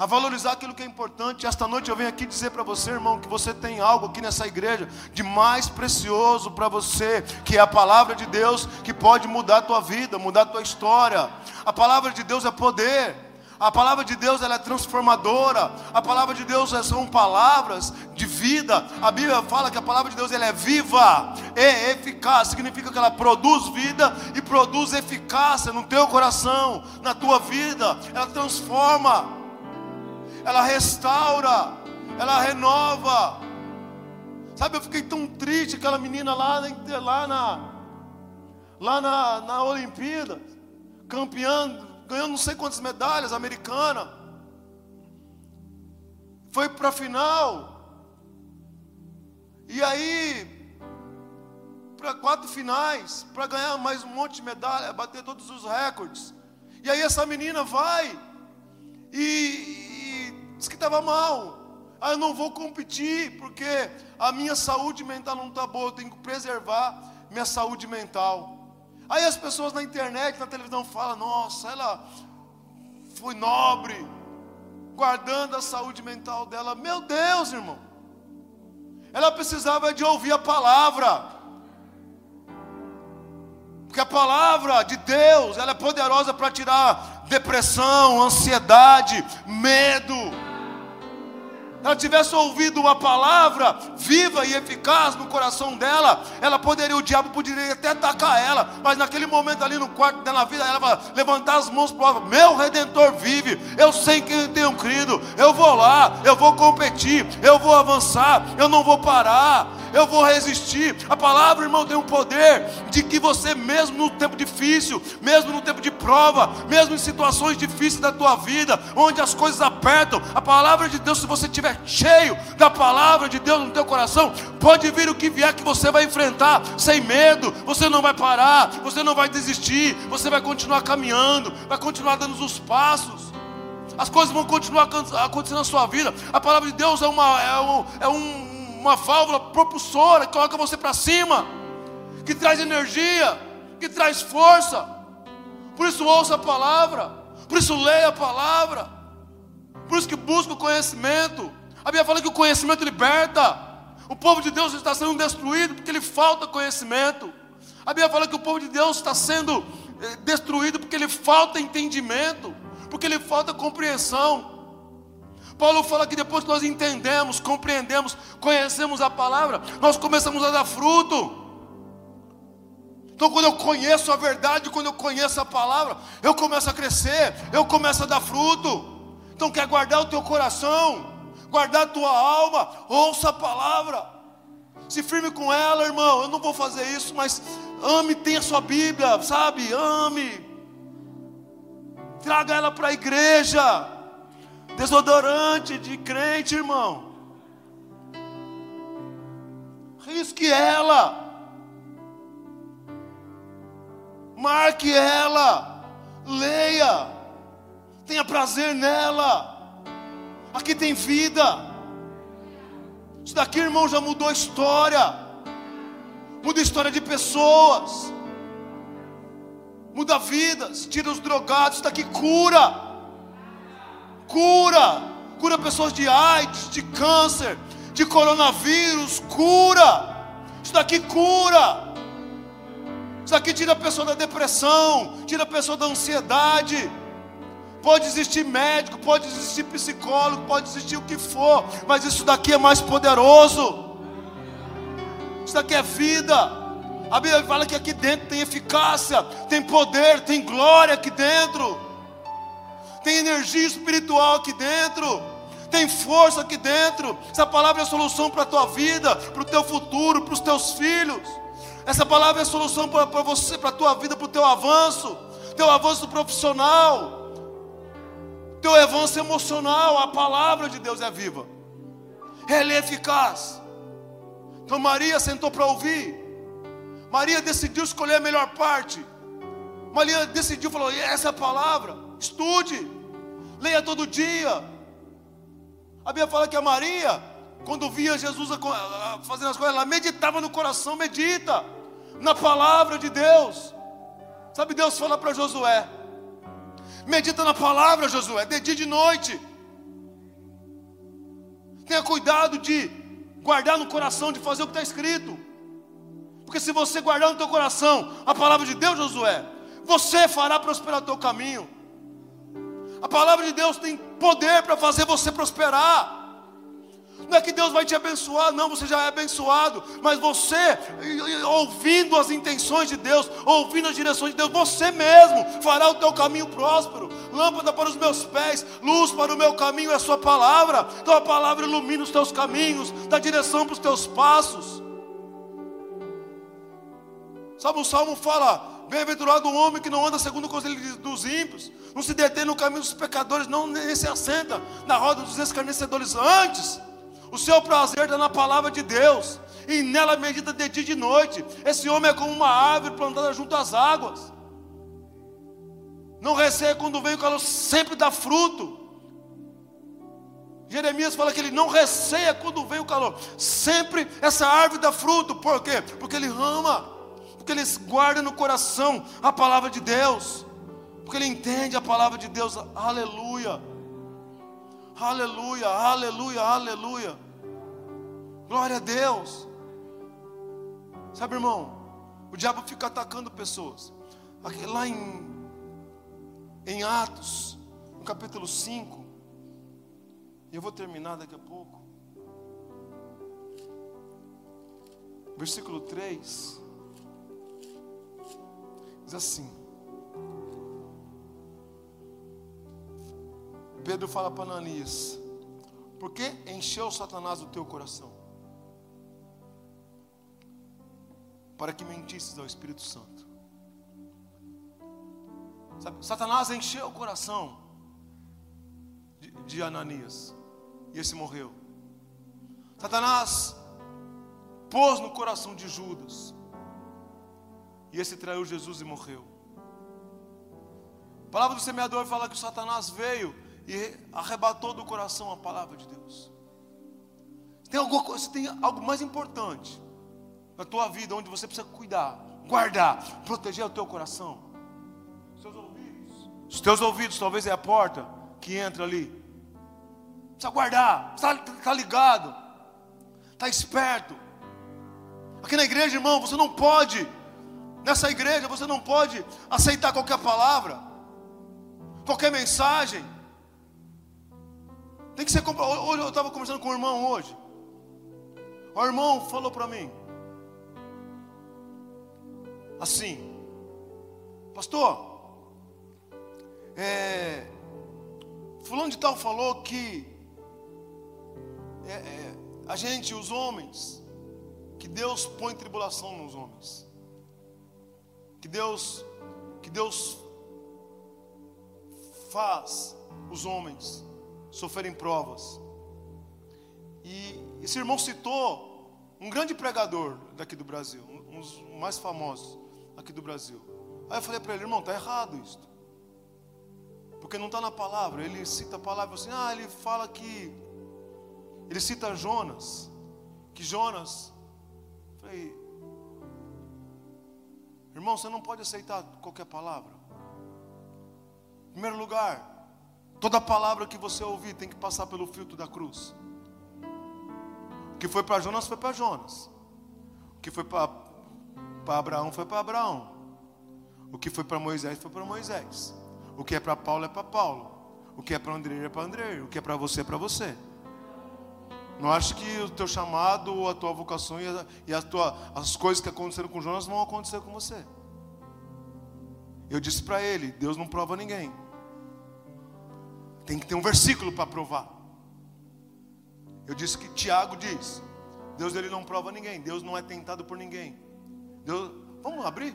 a valorizar aquilo que é importante. Esta noite eu venho aqui dizer para você, irmão, que você tem algo aqui nessa igreja de mais precioso para você, que é a palavra de Deus, que pode mudar a tua vida, mudar a tua história. A palavra de Deus é poder. A palavra de Deus ela é transformadora. A palavra de Deus são palavras de vida. A Bíblia fala que a palavra de Deus ela é viva e eficaz. Significa que ela produz vida e produz eficácia no teu coração, na tua vida. Ela transforma ela restaura, ela renova. Sabe, eu fiquei tão triste, aquela menina lá, lá na, lá na, na Olimpíada, campeã, ganhando não sei quantas medalhas, americana. Foi para a final. E aí, para quatro finais, para ganhar mais um monte de medalha, bater todos os recordes. E aí essa menina vai e, Disse que estava mal. Ah, eu não vou competir, porque a minha saúde mental não está boa, eu tenho que preservar minha saúde mental. Aí as pessoas na internet, na televisão falam: nossa, ela foi nobre, guardando a saúde mental dela. Meu Deus, irmão. Ela precisava de ouvir a palavra. Porque a palavra de Deus, ela é poderosa para tirar depressão, ansiedade, medo ela tivesse ouvido uma palavra viva e eficaz no coração dela, ela poderia, o diabo poderia até atacar ela, mas naquele momento ali no quarto dela, vida, ela vai levantar as mãos para o meu redentor vive, eu sei que eu tenho crido, eu vou lá, eu vou competir, eu vou avançar, eu não vou parar, eu vou resistir. A palavra, irmão, tem um poder de que você, mesmo no tempo difícil, mesmo no tempo de prova, mesmo em situações difíceis da tua vida, onde as coisas apertam, a palavra de Deus, se você tiver estiver cheio da palavra de Deus no teu coração, pode vir o que vier que você vai enfrentar sem medo. Você não vai parar, você não vai desistir, você vai continuar caminhando, vai continuar dando os passos. As coisas vão continuar acontecendo na sua vida. A palavra de Deus é uma, é um, é um, uma válvula propulsora que coloca você para cima, que traz energia, que traz força. Por isso ouça a palavra, por isso leia a palavra, por isso que busca o conhecimento. A Bíblia fala que o conhecimento liberta. O povo de Deus está sendo destruído porque lhe falta conhecimento. A Bíblia fala que o povo de Deus está sendo eh, destruído porque lhe falta entendimento, porque lhe falta compreensão. Paulo fala que depois que nós entendemos, compreendemos, conhecemos a palavra, nós começamos a dar fruto. Então, quando eu conheço a verdade, quando eu conheço a palavra, eu começo a crescer, eu começo a dar fruto. Então, quer guardar o teu coração, guardar a tua alma, ouça a palavra, se firme com ela, irmão. Eu não vou fazer isso, mas ame, tenha sua Bíblia, sabe? Ame, traga ela para a igreja, desodorante de crente, irmão. Risque ela, marque ela, leia, tenha prazer nela. Aqui tem vida. Isso daqui, irmão, já mudou a história. Muda a história de pessoas. Muda vidas. Tira os drogados. Isso daqui cura. Cura. Cura pessoas de AIDS, de câncer, de coronavírus. Cura. Isso daqui cura. Isso daqui tira a pessoa da depressão. Tira a pessoa da ansiedade Pode existir médico, pode existir psicólogo, pode existir o que for, mas isso daqui é mais poderoso. Isso daqui é vida. A Bíblia fala que aqui dentro tem eficácia, tem poder, tem glória aqui dentro, tem energia espiritual aqui dentro, tem força aqui dentro. Essa palavra é a solução para a tua vida, para o teu futuro, para os teus filhos. Essa palavra é a solução para você, para a tua vida, para o teu avanço, teu avanço profissional teu avanço emocional, a palavra de Deus é viva, ela é eficaz. Então Maria sentou para ouvir, Maria decidiu escolher a melhor parte. Maria decidiu, falou: essa é a palavra, estude, leia todo dia. A Bíblia fala que a Maria, quando via Jesus fazendo as coisas, ela meditava no coração, medita na palavra de Deus. Sabe, Deus fala para Josué: medita na palavra, Josué, de dia e de noite. Tenha cuidado de guardar no coração, de fazer o que está escrito. Porque se você guardar no teu coração a palavra de Deus, Josué, você fará prosperar o teu caminho. A palavra de Deus tem poder para fazer você prosperar. Não é que Deus vai te abençoar, não, você já é abençoado, mas você, ouvindo as intenções de Deus, ouvindo as direções de Deus, você mesmo fará o teu caminho próspero. Lâmpada para os meus pés, luz para o meu caminho é a Sua palavra. Então a palavra ilumina os teus caminhos, dá direção para os teus passos. Sabe, o salmo fala: Bem-aventurado o homem que não anda segundo o conselho dos ímpios, não se detém no caminho dos pecadores, não nem se assenta na roda dos escarnecedores. Antes, o seu prazer está na palavra de Deus, e nela medita de dia e de noite. Esse homem é como uma árvore plantada junto às águas. Não receia quando vem o calor, sempre dá fruto. Jeremias fala que ele não receia quando vem o calor. Sempre essa árvore dá fruto. Por quê? Porque ele ama. Porque ele guarda no coração a palavra de Deus. Porque ele entende a palavra de Deus. Aleluia. Aleluia, aleluia, aleluia. Glória a Deus. Sabe, irmão, o diabo fica atacando pessoas. Aqui, lá em, em Atos, no capítulo 5, e eu vou terminar daqui a pouco. Versículo 3 diz assim: Pedro fala para Ananias: Por que encheu Satanás o teu coração? Para que mentisses ao Espírito Santo. Sabe, Satanás encheu o coração de, de Ananias e esse morreu. Satanás pôs no coração de Judas e esse traiu Jesus e morreu. A palavra do semeador fala que o Satanás veio e arrebatou do coração a palavra de Deus. Tem alguma coisa, tem algo mais importante na tua vida onde você precisa cuidar, guardar, proteger o teu coração. Os teus ouvidos. Os teus ouvidos talvez é a porta que entra ali. Precisa guardar, está tá ligado, está esperto. Aqui na igreja, irmão, você não pode, nessa igreja, você não pode aceitar qualquer palavra, qualquer mensagem. Tem que ser. Hoje eu estava conversando com o irmão hoje. O irmão falou para mim. Assim, pastor, é, fulano de tal falou que é, é, a gente, os homens, que Deus põe tribulação nos homens, que Deus, que Deus faz os homens sofrerem provas. E esse irmão citou um grande pregador daqui do Brasil, um dos mais famosos aqui do Brasil. Aí eu falei para ele, irmão, está errado isso. Porque não está na palavra. Ele cita a palavra assim, ah, ele fala que. Ele cita Jonas. Que Jonas. Falei, irmão, você não pode aceitar qualquer palavra. Em primeiro lugar, Toda palavra que você ouvir tem que passar pelo filtro da cruz. O que foi para Jonas foi para Jonas. O que foi para Abraão foi para Abraão. O que foi para Moisés foi para Moisés. O que é para Paulo é para Paulo. O que é para André é para André. O que é para você é para você. Não acho que o teu chamado, a tua vocação e, a, e a tua, as coisas que aconteceram com Jonas vão acontecer com você. Eu disse para ele: Deus não prova ninguém. Tem que ter um versículo para provar. Eu disse que Tiago diz: Deus ele não prova ninguém, Deus não é tentado por ninguém. Deus, vamos abrir?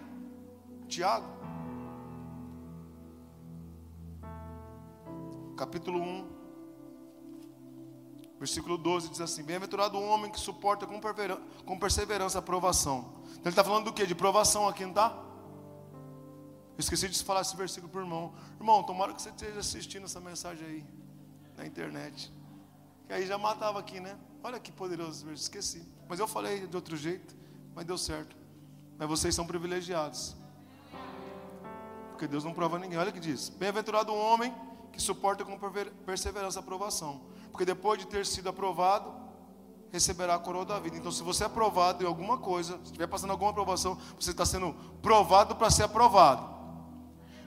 Tiago, capítulo 1, versículo 12 diz assim: Bem-aventurado o homem que suporta com perseverança a provação. Então ele está falando do que? De provação aqui, não está? Esqueci de falar esse versículo para o irmão. Irmão, tomara que você esteja assistindo essa mensagem aí na internet. Que aí já matava aqui, né? Olha que poderoso, esqueci. Mas eu falei de outro jeito, mas deu certo. Mas vocês são privilegiados. Porque Deus não prova ninguém. Olha o que diz: Bem-aventurado o homem que suporta com perseverança a aprovação. Porque depois de ter sido aprovado, receberá a coroa da vida. Então, se você é aprovado em alguma coisa, se estiver passando alguma aprovação, você está sendo provado para ser aprovado.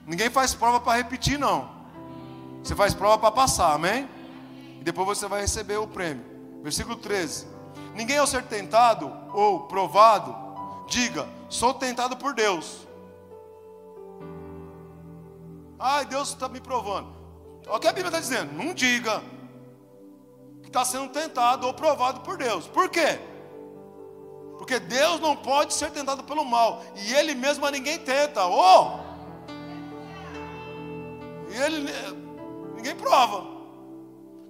Ninguém faz prova para repetir, não. Você faz prova para passar, amém? E depois você vai receber o prêmio. Versículo 13: Ninguém ao ser tentado ou provado, diga, sou tentado por Deus. Ai, Deus está me provando. Olha o que a Bíblia está dizendo. Não diga que está sendo tentado ou provado por Deus. Por quê? Porque Deus não pode ser tentado pelo mal. E Ele mesmo a ninguém tenta. Oh! E Ele ninguém prova.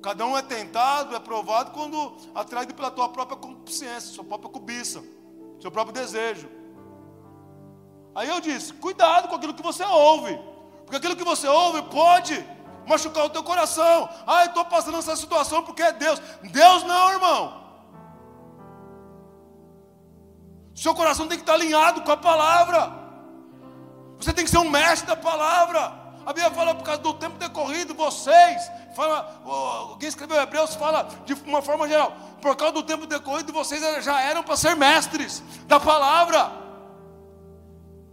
Cada um é tentado, é provado quando atraído pela tua própria consciência, sua própria cobiça, seu próprio desejo. Aí eu disse: cuidado com aquilo que você ouve, porque aquilo que você ouve pode machucar o teu coração. Ah, estou passando essa situação porque é Deus. Deus não, irmão. Seu coração tem que estar alinhado com a palavra. Você tem que ser um mestre da palavra. A Bíblia fala por causa do tempo decorrido, vocês, fala, alguém escreveu Hebreus, fala de uma forma geral, por causa do tempo decorrido, vocês já eram para ser mestres da palavra.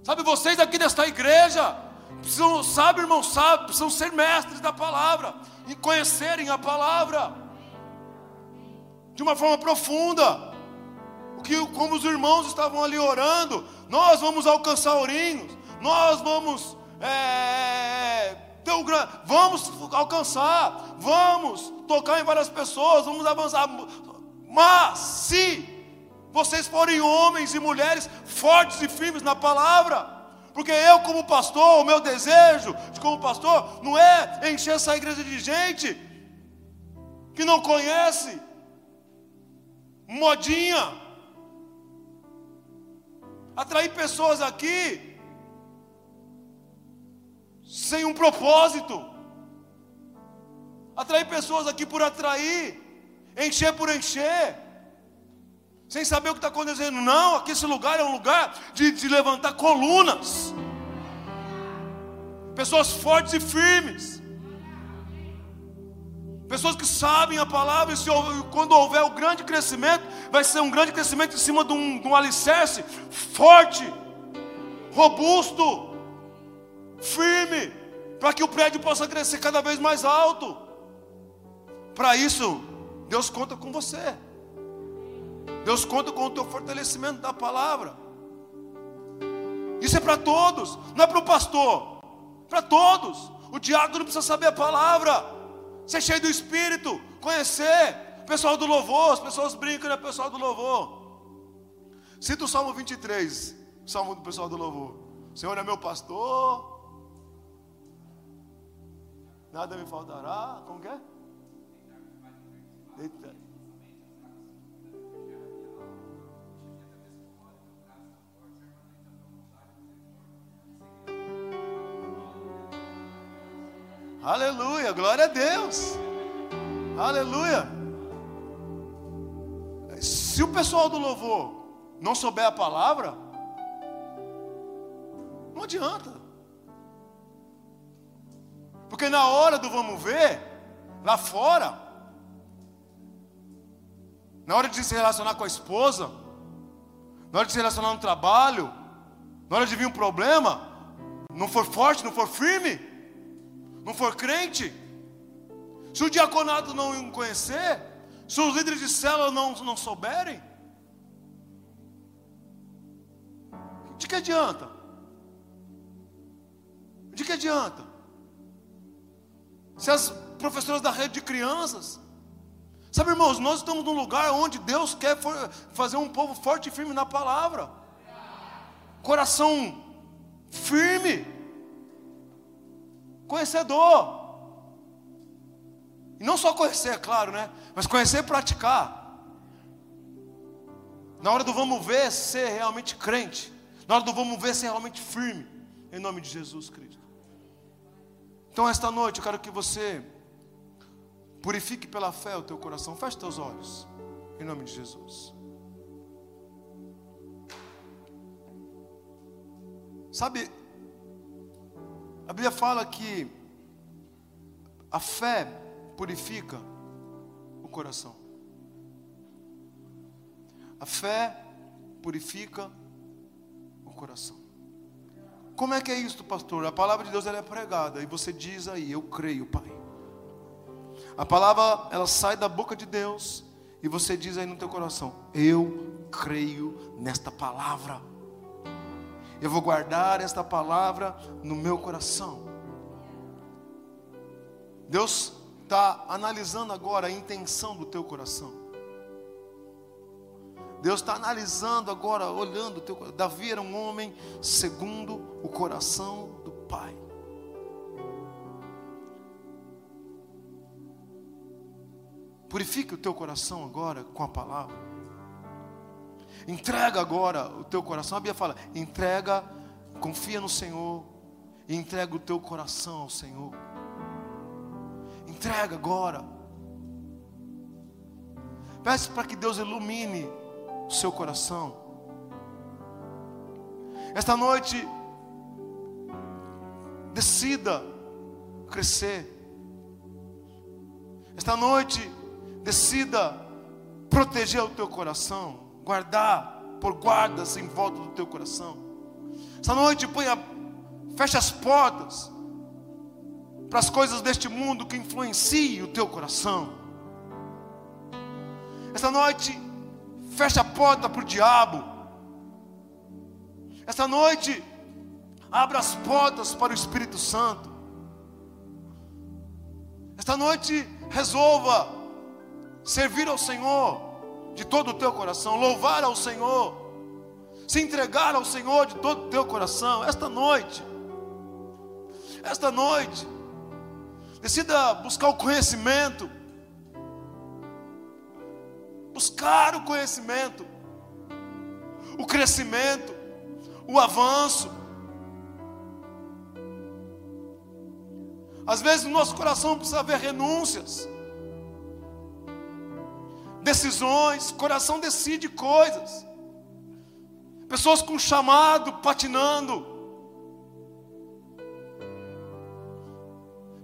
Sabe, vocês aqui desta igreja, Precisam, sabe, irmão, sabe, precisam ser mestres da palavra e conhecerem a palavra de uma forma profunda. O que, como os irmãos estavam ali orando, nós vamos alcançar ourinhos, nós vamos é, grande, vamos alcançar, vamos tocar em várias pessoas, vamos avançar. Mas se vocês forem homens e mulheres fortes e firmes na palavra, porque eu, como pastor, o meu desejo de como pastor não é encher essa igreja de gente que não conhece, modinha, atrair pessoas aqui sem um propósito, atrair pessoas aqui por atrair, encher por encher sem saber o que está acontecendo. Não, aqui esse lugar é um lugar de, de levantar colunas, pessoas fortes e firmes, pessoas que sabem a palavra, e se, quando houver o grande crescimento, vai ser um grande crescimento em cima de um, de um alicerce forte, robusto, firme, para que o prédio possa crescer cada vez mais alto. Para isso, Deus conta com você. Deus conta com o teu fortalecimento da palavra. Isso é para todos, não é para o pastor, para todos. O diácono precisa saber a palavra, ser cheio do Espírito, conhecer. O pessoal do louvor, as pessoas brincam, né? Pessoal do louvor. Cita o Salmo 23, o Salmo do pessoal do louvor. O Senhor é meu pastor, nada me faltará. Como que é? Eita. Aleluia, glória a Deus. Aleluia. Se o pessoal do louvor não souber a palavra, não adianta. Porque na hora do vamos ver, lá fora, na hora de se relacionar com a esposa, na hora de se relacionar no trabalho, na hora de vir um problema, não for forte, não for firme, não for crente, se o diaconato não conhecer, se os líderes de célula não, não souberem, de que adianta? De que adianta? Se as professoras da rede de crianças, sabe irmãos, nós estamos num lugar onde Deus quer fazer um povo forte e firme na palavra, coração firme, Conhecedor. E não só conhecer, é claro, né? Mas conhecer e praticar. Na hora do vamos ver, ser realmente crente. Na hora do vamos ver, ser realmente firme. Em nome de Jesus Cristo. Então, esta noite, eu quero que você Purifique pela fé o teu coração. Feche teus olhos. Em nome de Jesus. Sabe, a Bíblia fala que a fé purifica o coração. A fé purifica o coração. Como é que é isso, pastor? A palavra de Deus ela é pregada e você diz aí, eu creio, Pai. A palavra ela sai da boca de Deus e você diz aí no teu coração, eu creio nesta palavra. Eu vou guardar esta palavra no meu coração. Deus está analisando agora a intenção do teu coração. Deus está analisando agora, olhando o teu coração. Davi era um homem segundo o coração do Pai. Purifique o teu coração agora com a palavra. Entrega agora o teu coração. A Bíblia fala: entrega, confia no Senhor e entrega o teu coração ao Senhor. Entrega agora. Peça para que Deus ilumine o seu coração. Esta noite, decida crescer. Esta noite, decida proteger o teu coração, guardar por guardas em volta do teu coração. Esta noite, ponha, feche as portas para as coisas deste mundo que influenciem o teu coração. Esta noite, feche a porta para o diabo. Esta noite, abra as portas para o Espírito Santo. Esta noite, resolva servir ao Senhor de todo o teu coração, louvar ao Senhor, se entregar ao Senhor de todo o teu coração. Esta noite, esta noite, decida buscar o conhecimento, buscar o conhecimento, o crescimento, o avanço. Às vezes no nosso coração precisa haver renúncias, decisões, coração decide coisas. Pessoas com chamado patinando.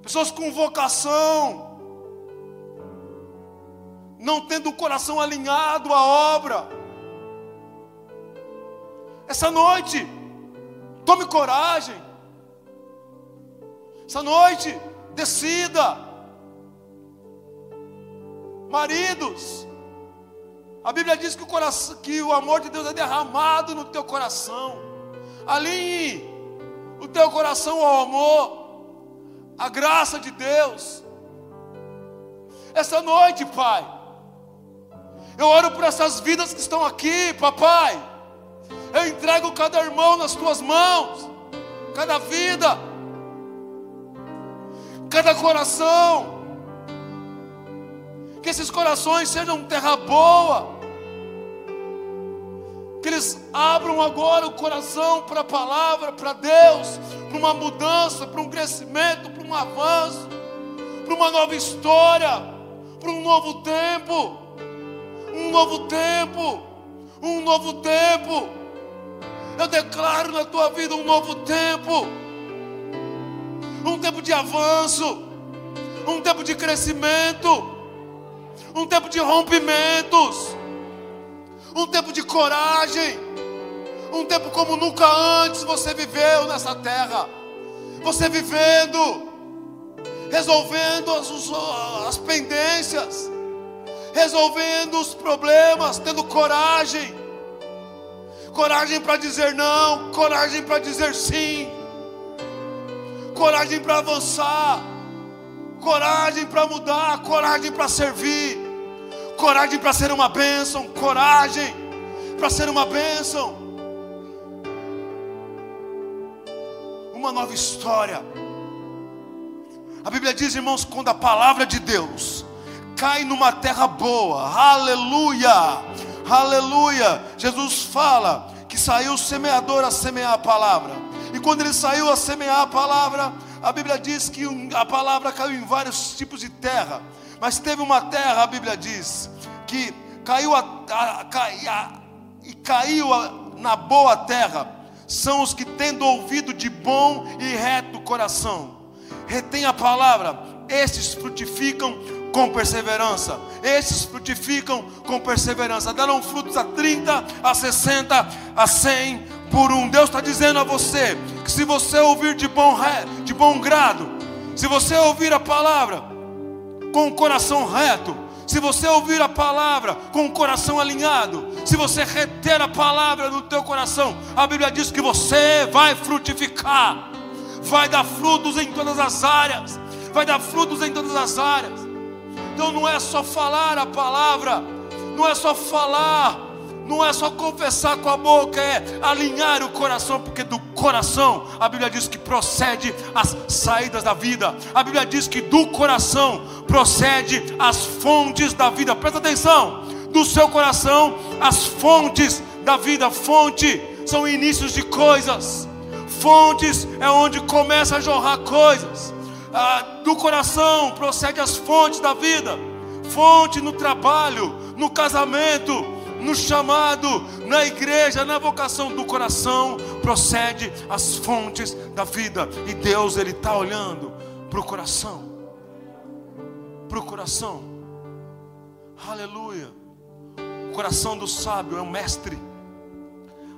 Pessoas com vocação não tendo o coração alinhado à obra. Essa noite, tome coragem. Essa noite, decida. Maridos, a Bíblia diz que o, coração, que o amor de Deus é derramado no teu coração. Alinhe o teu coração ao amor, a graça de Deus. Essa noite, Pai, eu oro por essas vidas que estão aqui, papai. Eu entrego cada irmão nas tuas mãos, cada vida, cada coração. Que esses corações sejam terra boa. Que eles abram agora o coração para a palavra, para Deus, para uma mudança, para um crescimento, para um avanço, para uma nova história, para um novo tempo um novo tempo, um novo tempo. Eu declaro na tua vida um novo tempo, um tempo de avanço, um tempo de crescimento, um tempo de rompimentos, um tempo de coragem, um tempo como nunca antes você viveu nessa terra. Você vivendo, resolvendo as, as pendências, resolvendo os problemas, tendo coragem. Coragem para dizer não, coragem para dizer sim. Coragem para avançar. Coragem para mudar, coragem para servir. Coragem para ser uma bênção, coragem para ser uma bênção. Uma nova história. A Bíblia diz, irmãos, quando a palavra de Deus cai numa terra boa. Aleluia! Aleluia! Jesus fala que saiu o semeador a semear a palavra. E quando ele saiu a semear a palavra, a Bíblia diz que a palavra caiu em vários tipos de terra. Mas teve uma terra, a Bíblia diz, que caiu a, a, a, e caiu na boa terra. São os que tendo ouvido de bom e reto coração, retém a palavra, estes frutificam com perseverança. Esses frutificam com perseverança. Darão frutos a 30, a 60, a 100 por um. Deus está dizendo a você que se você ouvir de bom, de bom grado, se você ouvir a palavra com o coração reto, se você ouvir a palavra com o coração alinhado, se você reter a palavra no teu coração, a Bíblia diz que você vai frutificar, vai dar frutos em todas as áreas, vai dar frutos em todas as áreas. Então não é só falar a palavra, não é só falar, não é só confessar com a boca, é alinhar o coração, porque do coração a Bíblia diz que procede as saídas da vida. A Bíblia diz que do coração procede as fontes da vida. Presta atenção, do seu coração as fontes da vida. Fonte são inícios de coisas. Fontes é onde começa a jorrar coisas ah, do coração procede as fontes da vida, fonte no trabalho, no casamento, no chamado, na igreja, na vocação do coração procede as fontes da vida. E Deus ele está olhando para o coração, para o coração. Aleluia. O coração do sábio é o mestre.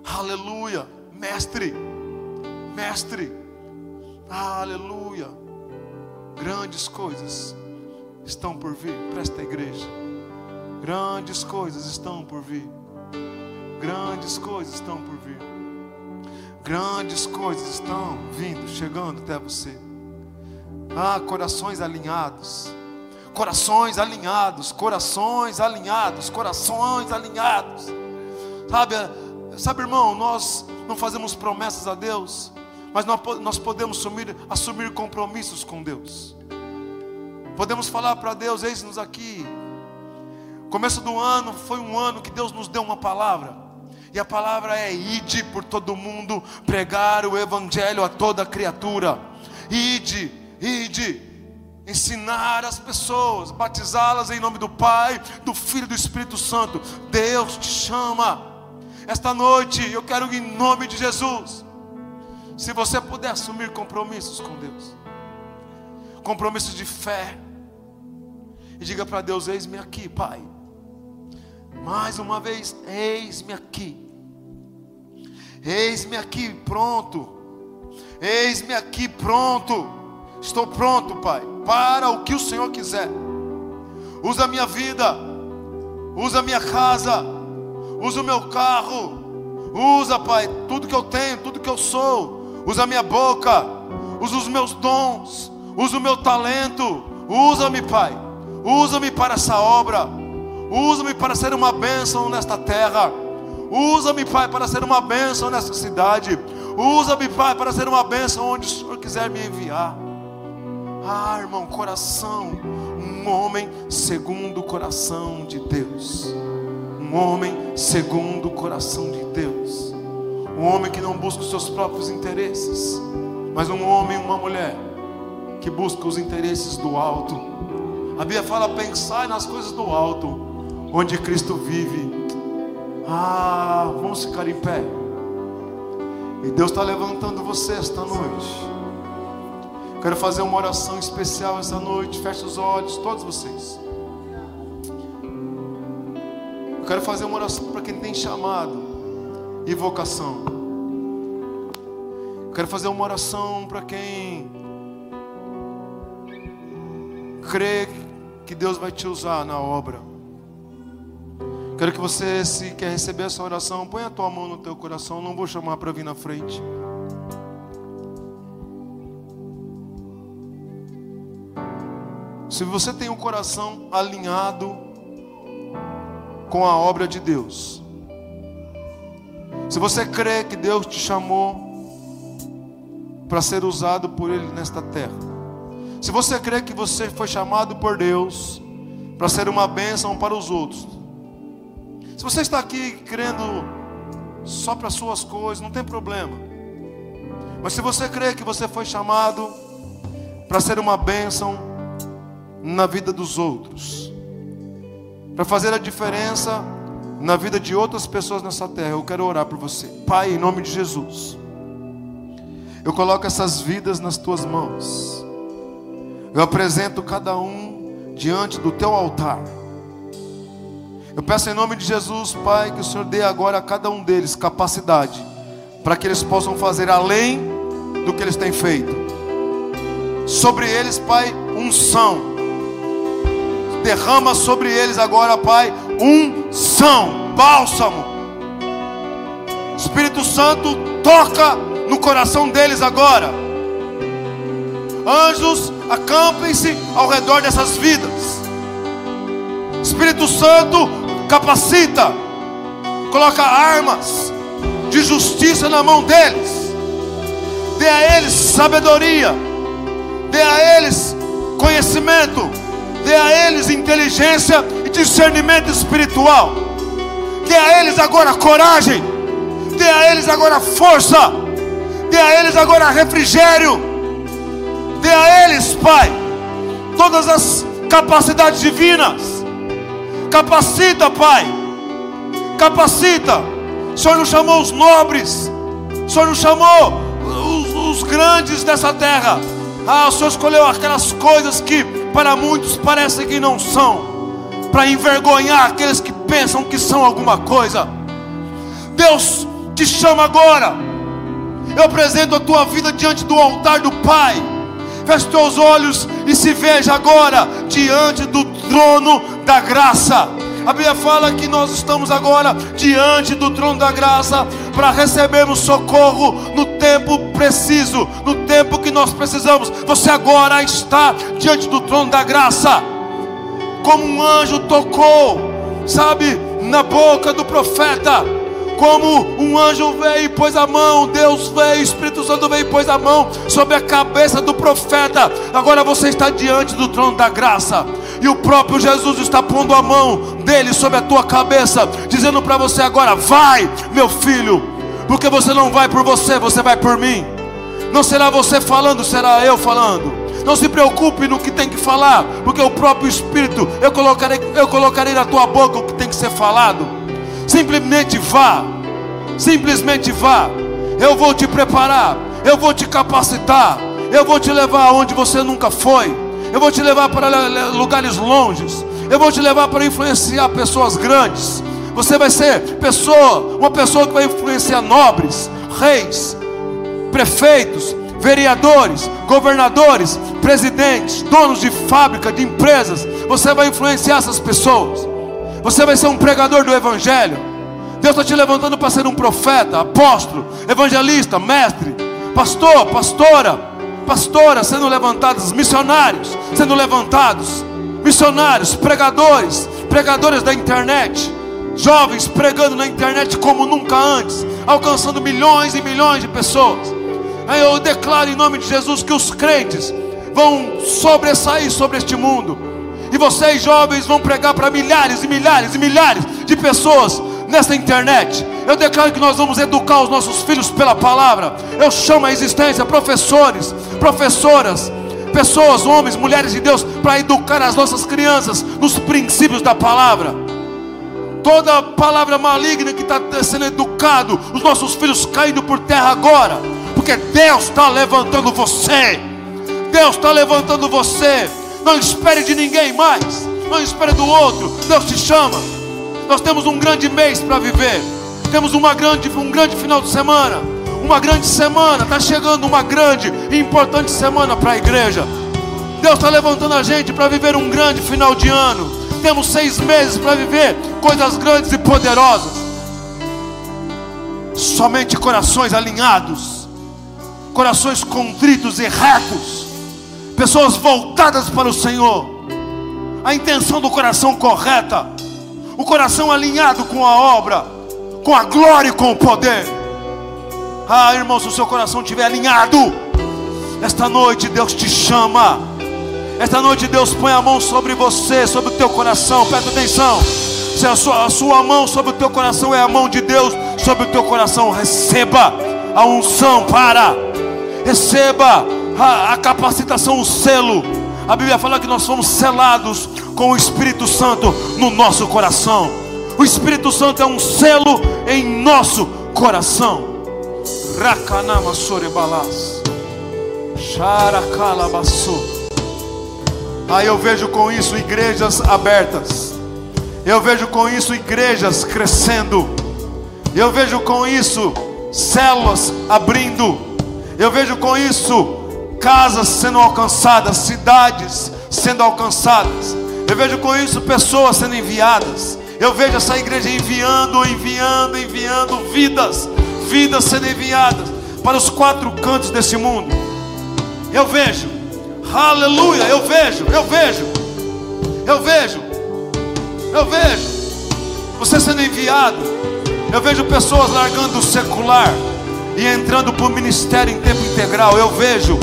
Aleluia, mestre, mestre. Aleluia. Grandes coisas estão por vir. Presta a igreja. Grandes coisas estão por vir. Grandes coisas estão por vir. Grandes coisas estão vindo, chegando até você. Ah, corações alinhados. Corações alinhados, corações alinhados, corações alinhados. Sabe, sabe, irmão, nós não fazemos promessas a Deus mas nós podemos assumir, assumir compromissos com Deus. Podemos falar para Deus: eis-nos aqui. Começo do ano foi um ano que Deus nos deu uma palavra. E a palavra é: ide por todo mundo, pregar o evangelho a toda criatura. Ide, ide, ensinar as pessoas, batizá-las em nome do Pai, do Filho e do Espírito Santo. Deus te chama. Esta noite eu quero em nome de Jesus se você puder assumir compromissos com Deus, compromissos de fé, e diga para Deus: Eis-me aqui, Pai. Mais uma vez, eis-me aqui. Eis-me aqui pronto. Eis-me aqui pronto. Estou pronto, Pai, para o que o Senhor quiser. Usa a minha vida, usa a minha casa, usa o meu carro, usa, Pai, tudo que eu tenho, tudo que eu sou. Usa a minha boca, usa os meus dons, usa o meu talento, usa-me, Pai, usa-me para essa obra, usa-me para ser uma bênção nesta terra, usa-me, Pai, para ser uma bênção nessa cidade, usa-me, Pai, para ser uma bênção onde o Senhor quiser me enviar. Ah, irmão, coração, um homem segundo o coração de Deus, um homem segundo o coração de Deus. Um homem que não busca os seus próprios interesses, mas um homem e uma mulher que busca os interesses do alto. A Bíblia fala: pensar nas coisas do alto, onde Cristo vive. Ah, vamos ficar em pé. E Deus está levantando você esta noite. Quero fazer uma oração especial essa noite. Feche os olhos, todos vocês. Eu quero fazer uma oração para quem tem chamado e vocação. Quero fazer uma oração para quem crê que Deus vai te usar na obra. Quero que você, se quer receber essa oração, põe a tua mão no teu coração. Não vou chamar para vir na frente. Se você tem o um coração alinhado com a obra de Deus, se você crê que Deus te chamou para ser usado por Ele nesta terra, se você crê que você foi chamado por Deus para ser uma bênção para os outros, se você está aqui crendo só para suas coisas, não tem problema. Mas se você crê que você foi chamado para ser uma bênção na vida dos outros, para fazer a diferença na vida de outras pessoas nessa terra, eu quero orar por você. Pai, em nome de Jesus, eu coloco essas vidas nas tuas mãos. Eu apresento cada um diante do teu altar. Eu peço em nome de Jesus, Pai, que o Senhor dê agora a cada um deles capacidade para que eles possam fazer além do que eles têm feito. Sobre eles, Pai, unção. Derrama sobre eles agora, Pai, unção, bálsamo. Espírito Santo, toca no coração deles agora. Anjos, acampem-se ao redor dessas vidas. Espírito Santo, capacita, coloca armas de justiça na mão deles. Dê a eles sabedoria, dê a eles conhecimento, dê a eles inteligência e discernimento espiritual. Dê a eles agora coragem, dê a eles agora força, dê a eles agora refrigério, dê a eles, Pai, todas as capacidades divinas. Capacita, Pai, capacita. O Senhor não chamou os nobres, o Senhor não chamou os, os grandes dessa terra. Ah, o Senhor escolheu aquelas coisas que para muitos parecem que não são para envergonhar aqueles que pensam que são alguma coisa. Deus te chama agora. Eu apresento a tua vida diante do altar do Pai. Feche teus olhos e se veja agora diante do trono da graça. A Bíblia fala que nós estamos agora diante do trono da graça para recebermos socorro no tempo preciso, no tempo que nós precisamos. Você agora está diante do trono da graça como um anjo tocou, sabe, na boca do profeta. Como um anjo veio e pôs a mão, Deus veio, Espírito Santo veio e pôs a mão sobre a cabeça do profeta. Agora você está diante do trono da graça, e o próprio Jesus está pondo a mão dele sobre a tua cabeça, dizendo para você agora: vai, meu filho, porque você não vai por você, você vai por mim. Não será você falando, será eu falando. Não se preocupe no que tem que falar, porque o próprio Espírito eu colocarei, eu colocarei na tua boca o que tem que ser falado. Simplesmente vá, simplesmente vá. Eu vou te preparar, eu vou te capacitar, eu vou te levar aonde você nunca foi. Eu vou te levar para lugares longes. Eu vou te levar para influenciar pessoas grandes. Você vai ser pessoa, uma pessoa que vai influenciar nobres, reis, prefeitos, vereadores, governadores, presidentes, donos de fábrica, de empresas. Você vai influenciar essas pessoas. Você vai ser um pregador do Evangelho. Deus está te levantando para ser um profeta, apóstolo, evangelista, mestre, pastor, pastora, pastora sendo levantados, missionários sendo levantados, missionários, pregadores, pregadores da internet, jovens pregando na internet como nunca antes, alcançando milhões e milhões de pessoas. Eu declaro em nome de Jesus que os crentes vão sobressair sobre este mundo. E vocês jovens vão pregar para milhares e milhares e milhares de pessoas nessa internet. Eu declaro que nós vamos educar os nossos filhos pela palavra. Eu chamo a existência professores, professoras, pessoas, homens, mulheres de Deus, para educar as nossas crianças nos princípios da palavra. Toda palavra maligna que está sendo educado, os nossos filhos caindo por terra agora porque Deus está levantando você. Deus está levantando você. Não espere de ninguém mais. Não espere do outro. Deus te chama. Nós temos um grande mês para viver. Temos uma grande, um grande final de semana. Uma grande semana. Está chegando uma grande e importante semana para a igreja. Deus está levantando a gente para viver um grande final de ano. Temos seis meses para viver coisas grandes e poderosas. Somente corações alinhados corações contritos e retos, pessoas voltadas para o Senhor, a intenção do coração correta, o coração alinhado com a obra, com a glória e com o poder. Ah, irmãos, se o seu coração estiver alinhado, esta noite Deus te chama. Esta noite Deus põe a mão sobre você, sobre o teu coração. Presta atenção. Se a sua, a sua mão sobre o teu coração é a mão de Deus sobre o teu coração, receba a unção para receba a, a capacitação, o selo, A Bíblia fala que nós fomos selados com o Espírito Santo no nosso coração. O Espírito Santo é um selo em nosso coração. Rakanama sorebalas. Xaracalabaçu. Aí eu vejo com isso igrejas abertas. Eu vejo com isso igrejas crescendo. Eu vejo com isso células abrindo. Eu vejo com isso casas sendo alcançadas, cidades sendo alcançadas. Eu vejo com isso pessoas sendo enviadas. Eu vejo essa igreja enviando, enviando, enviando vidas, vidas sendo enviadas para os quatro cantos desse mundo. Eu vejo, aleluia, eu vejo, eu vejo, eu vejo, eu vejo você sendo enviado. Eu vejo pessoas largando o secular e entrando para o ministério em tempo integral. Eu vejo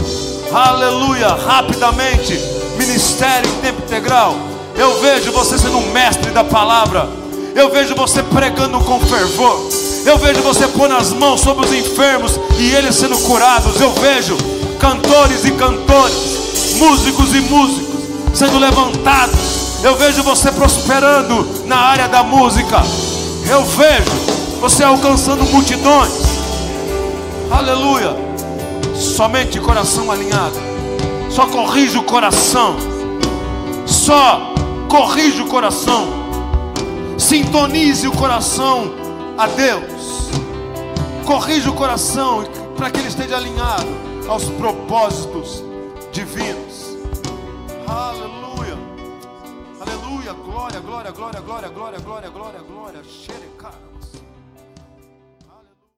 aleluia, rapidamente, ministério em tempo integral. Eu vejo você sendo um mestre da palavra. Eu vejo você pregando com fervor. Eu vejo você pôr as mãos sobre os enfermos e eles sendo curados. Eu vejo cantores e cantores, músicos e músicos sendo levantados. Eu vejo você prosperando na área da música. Eu vejo você alcançando multidões. Aleluia somente coração alinhado. Só corrige o coração. Só corrige o coração. Sintonize o coração a Deus. Corrige o coração para que ele esteja alinhado aos propósitos divinos. Aleluia. Aleluia. Glória, glória, glória, glória, glória, glória, glória, glória.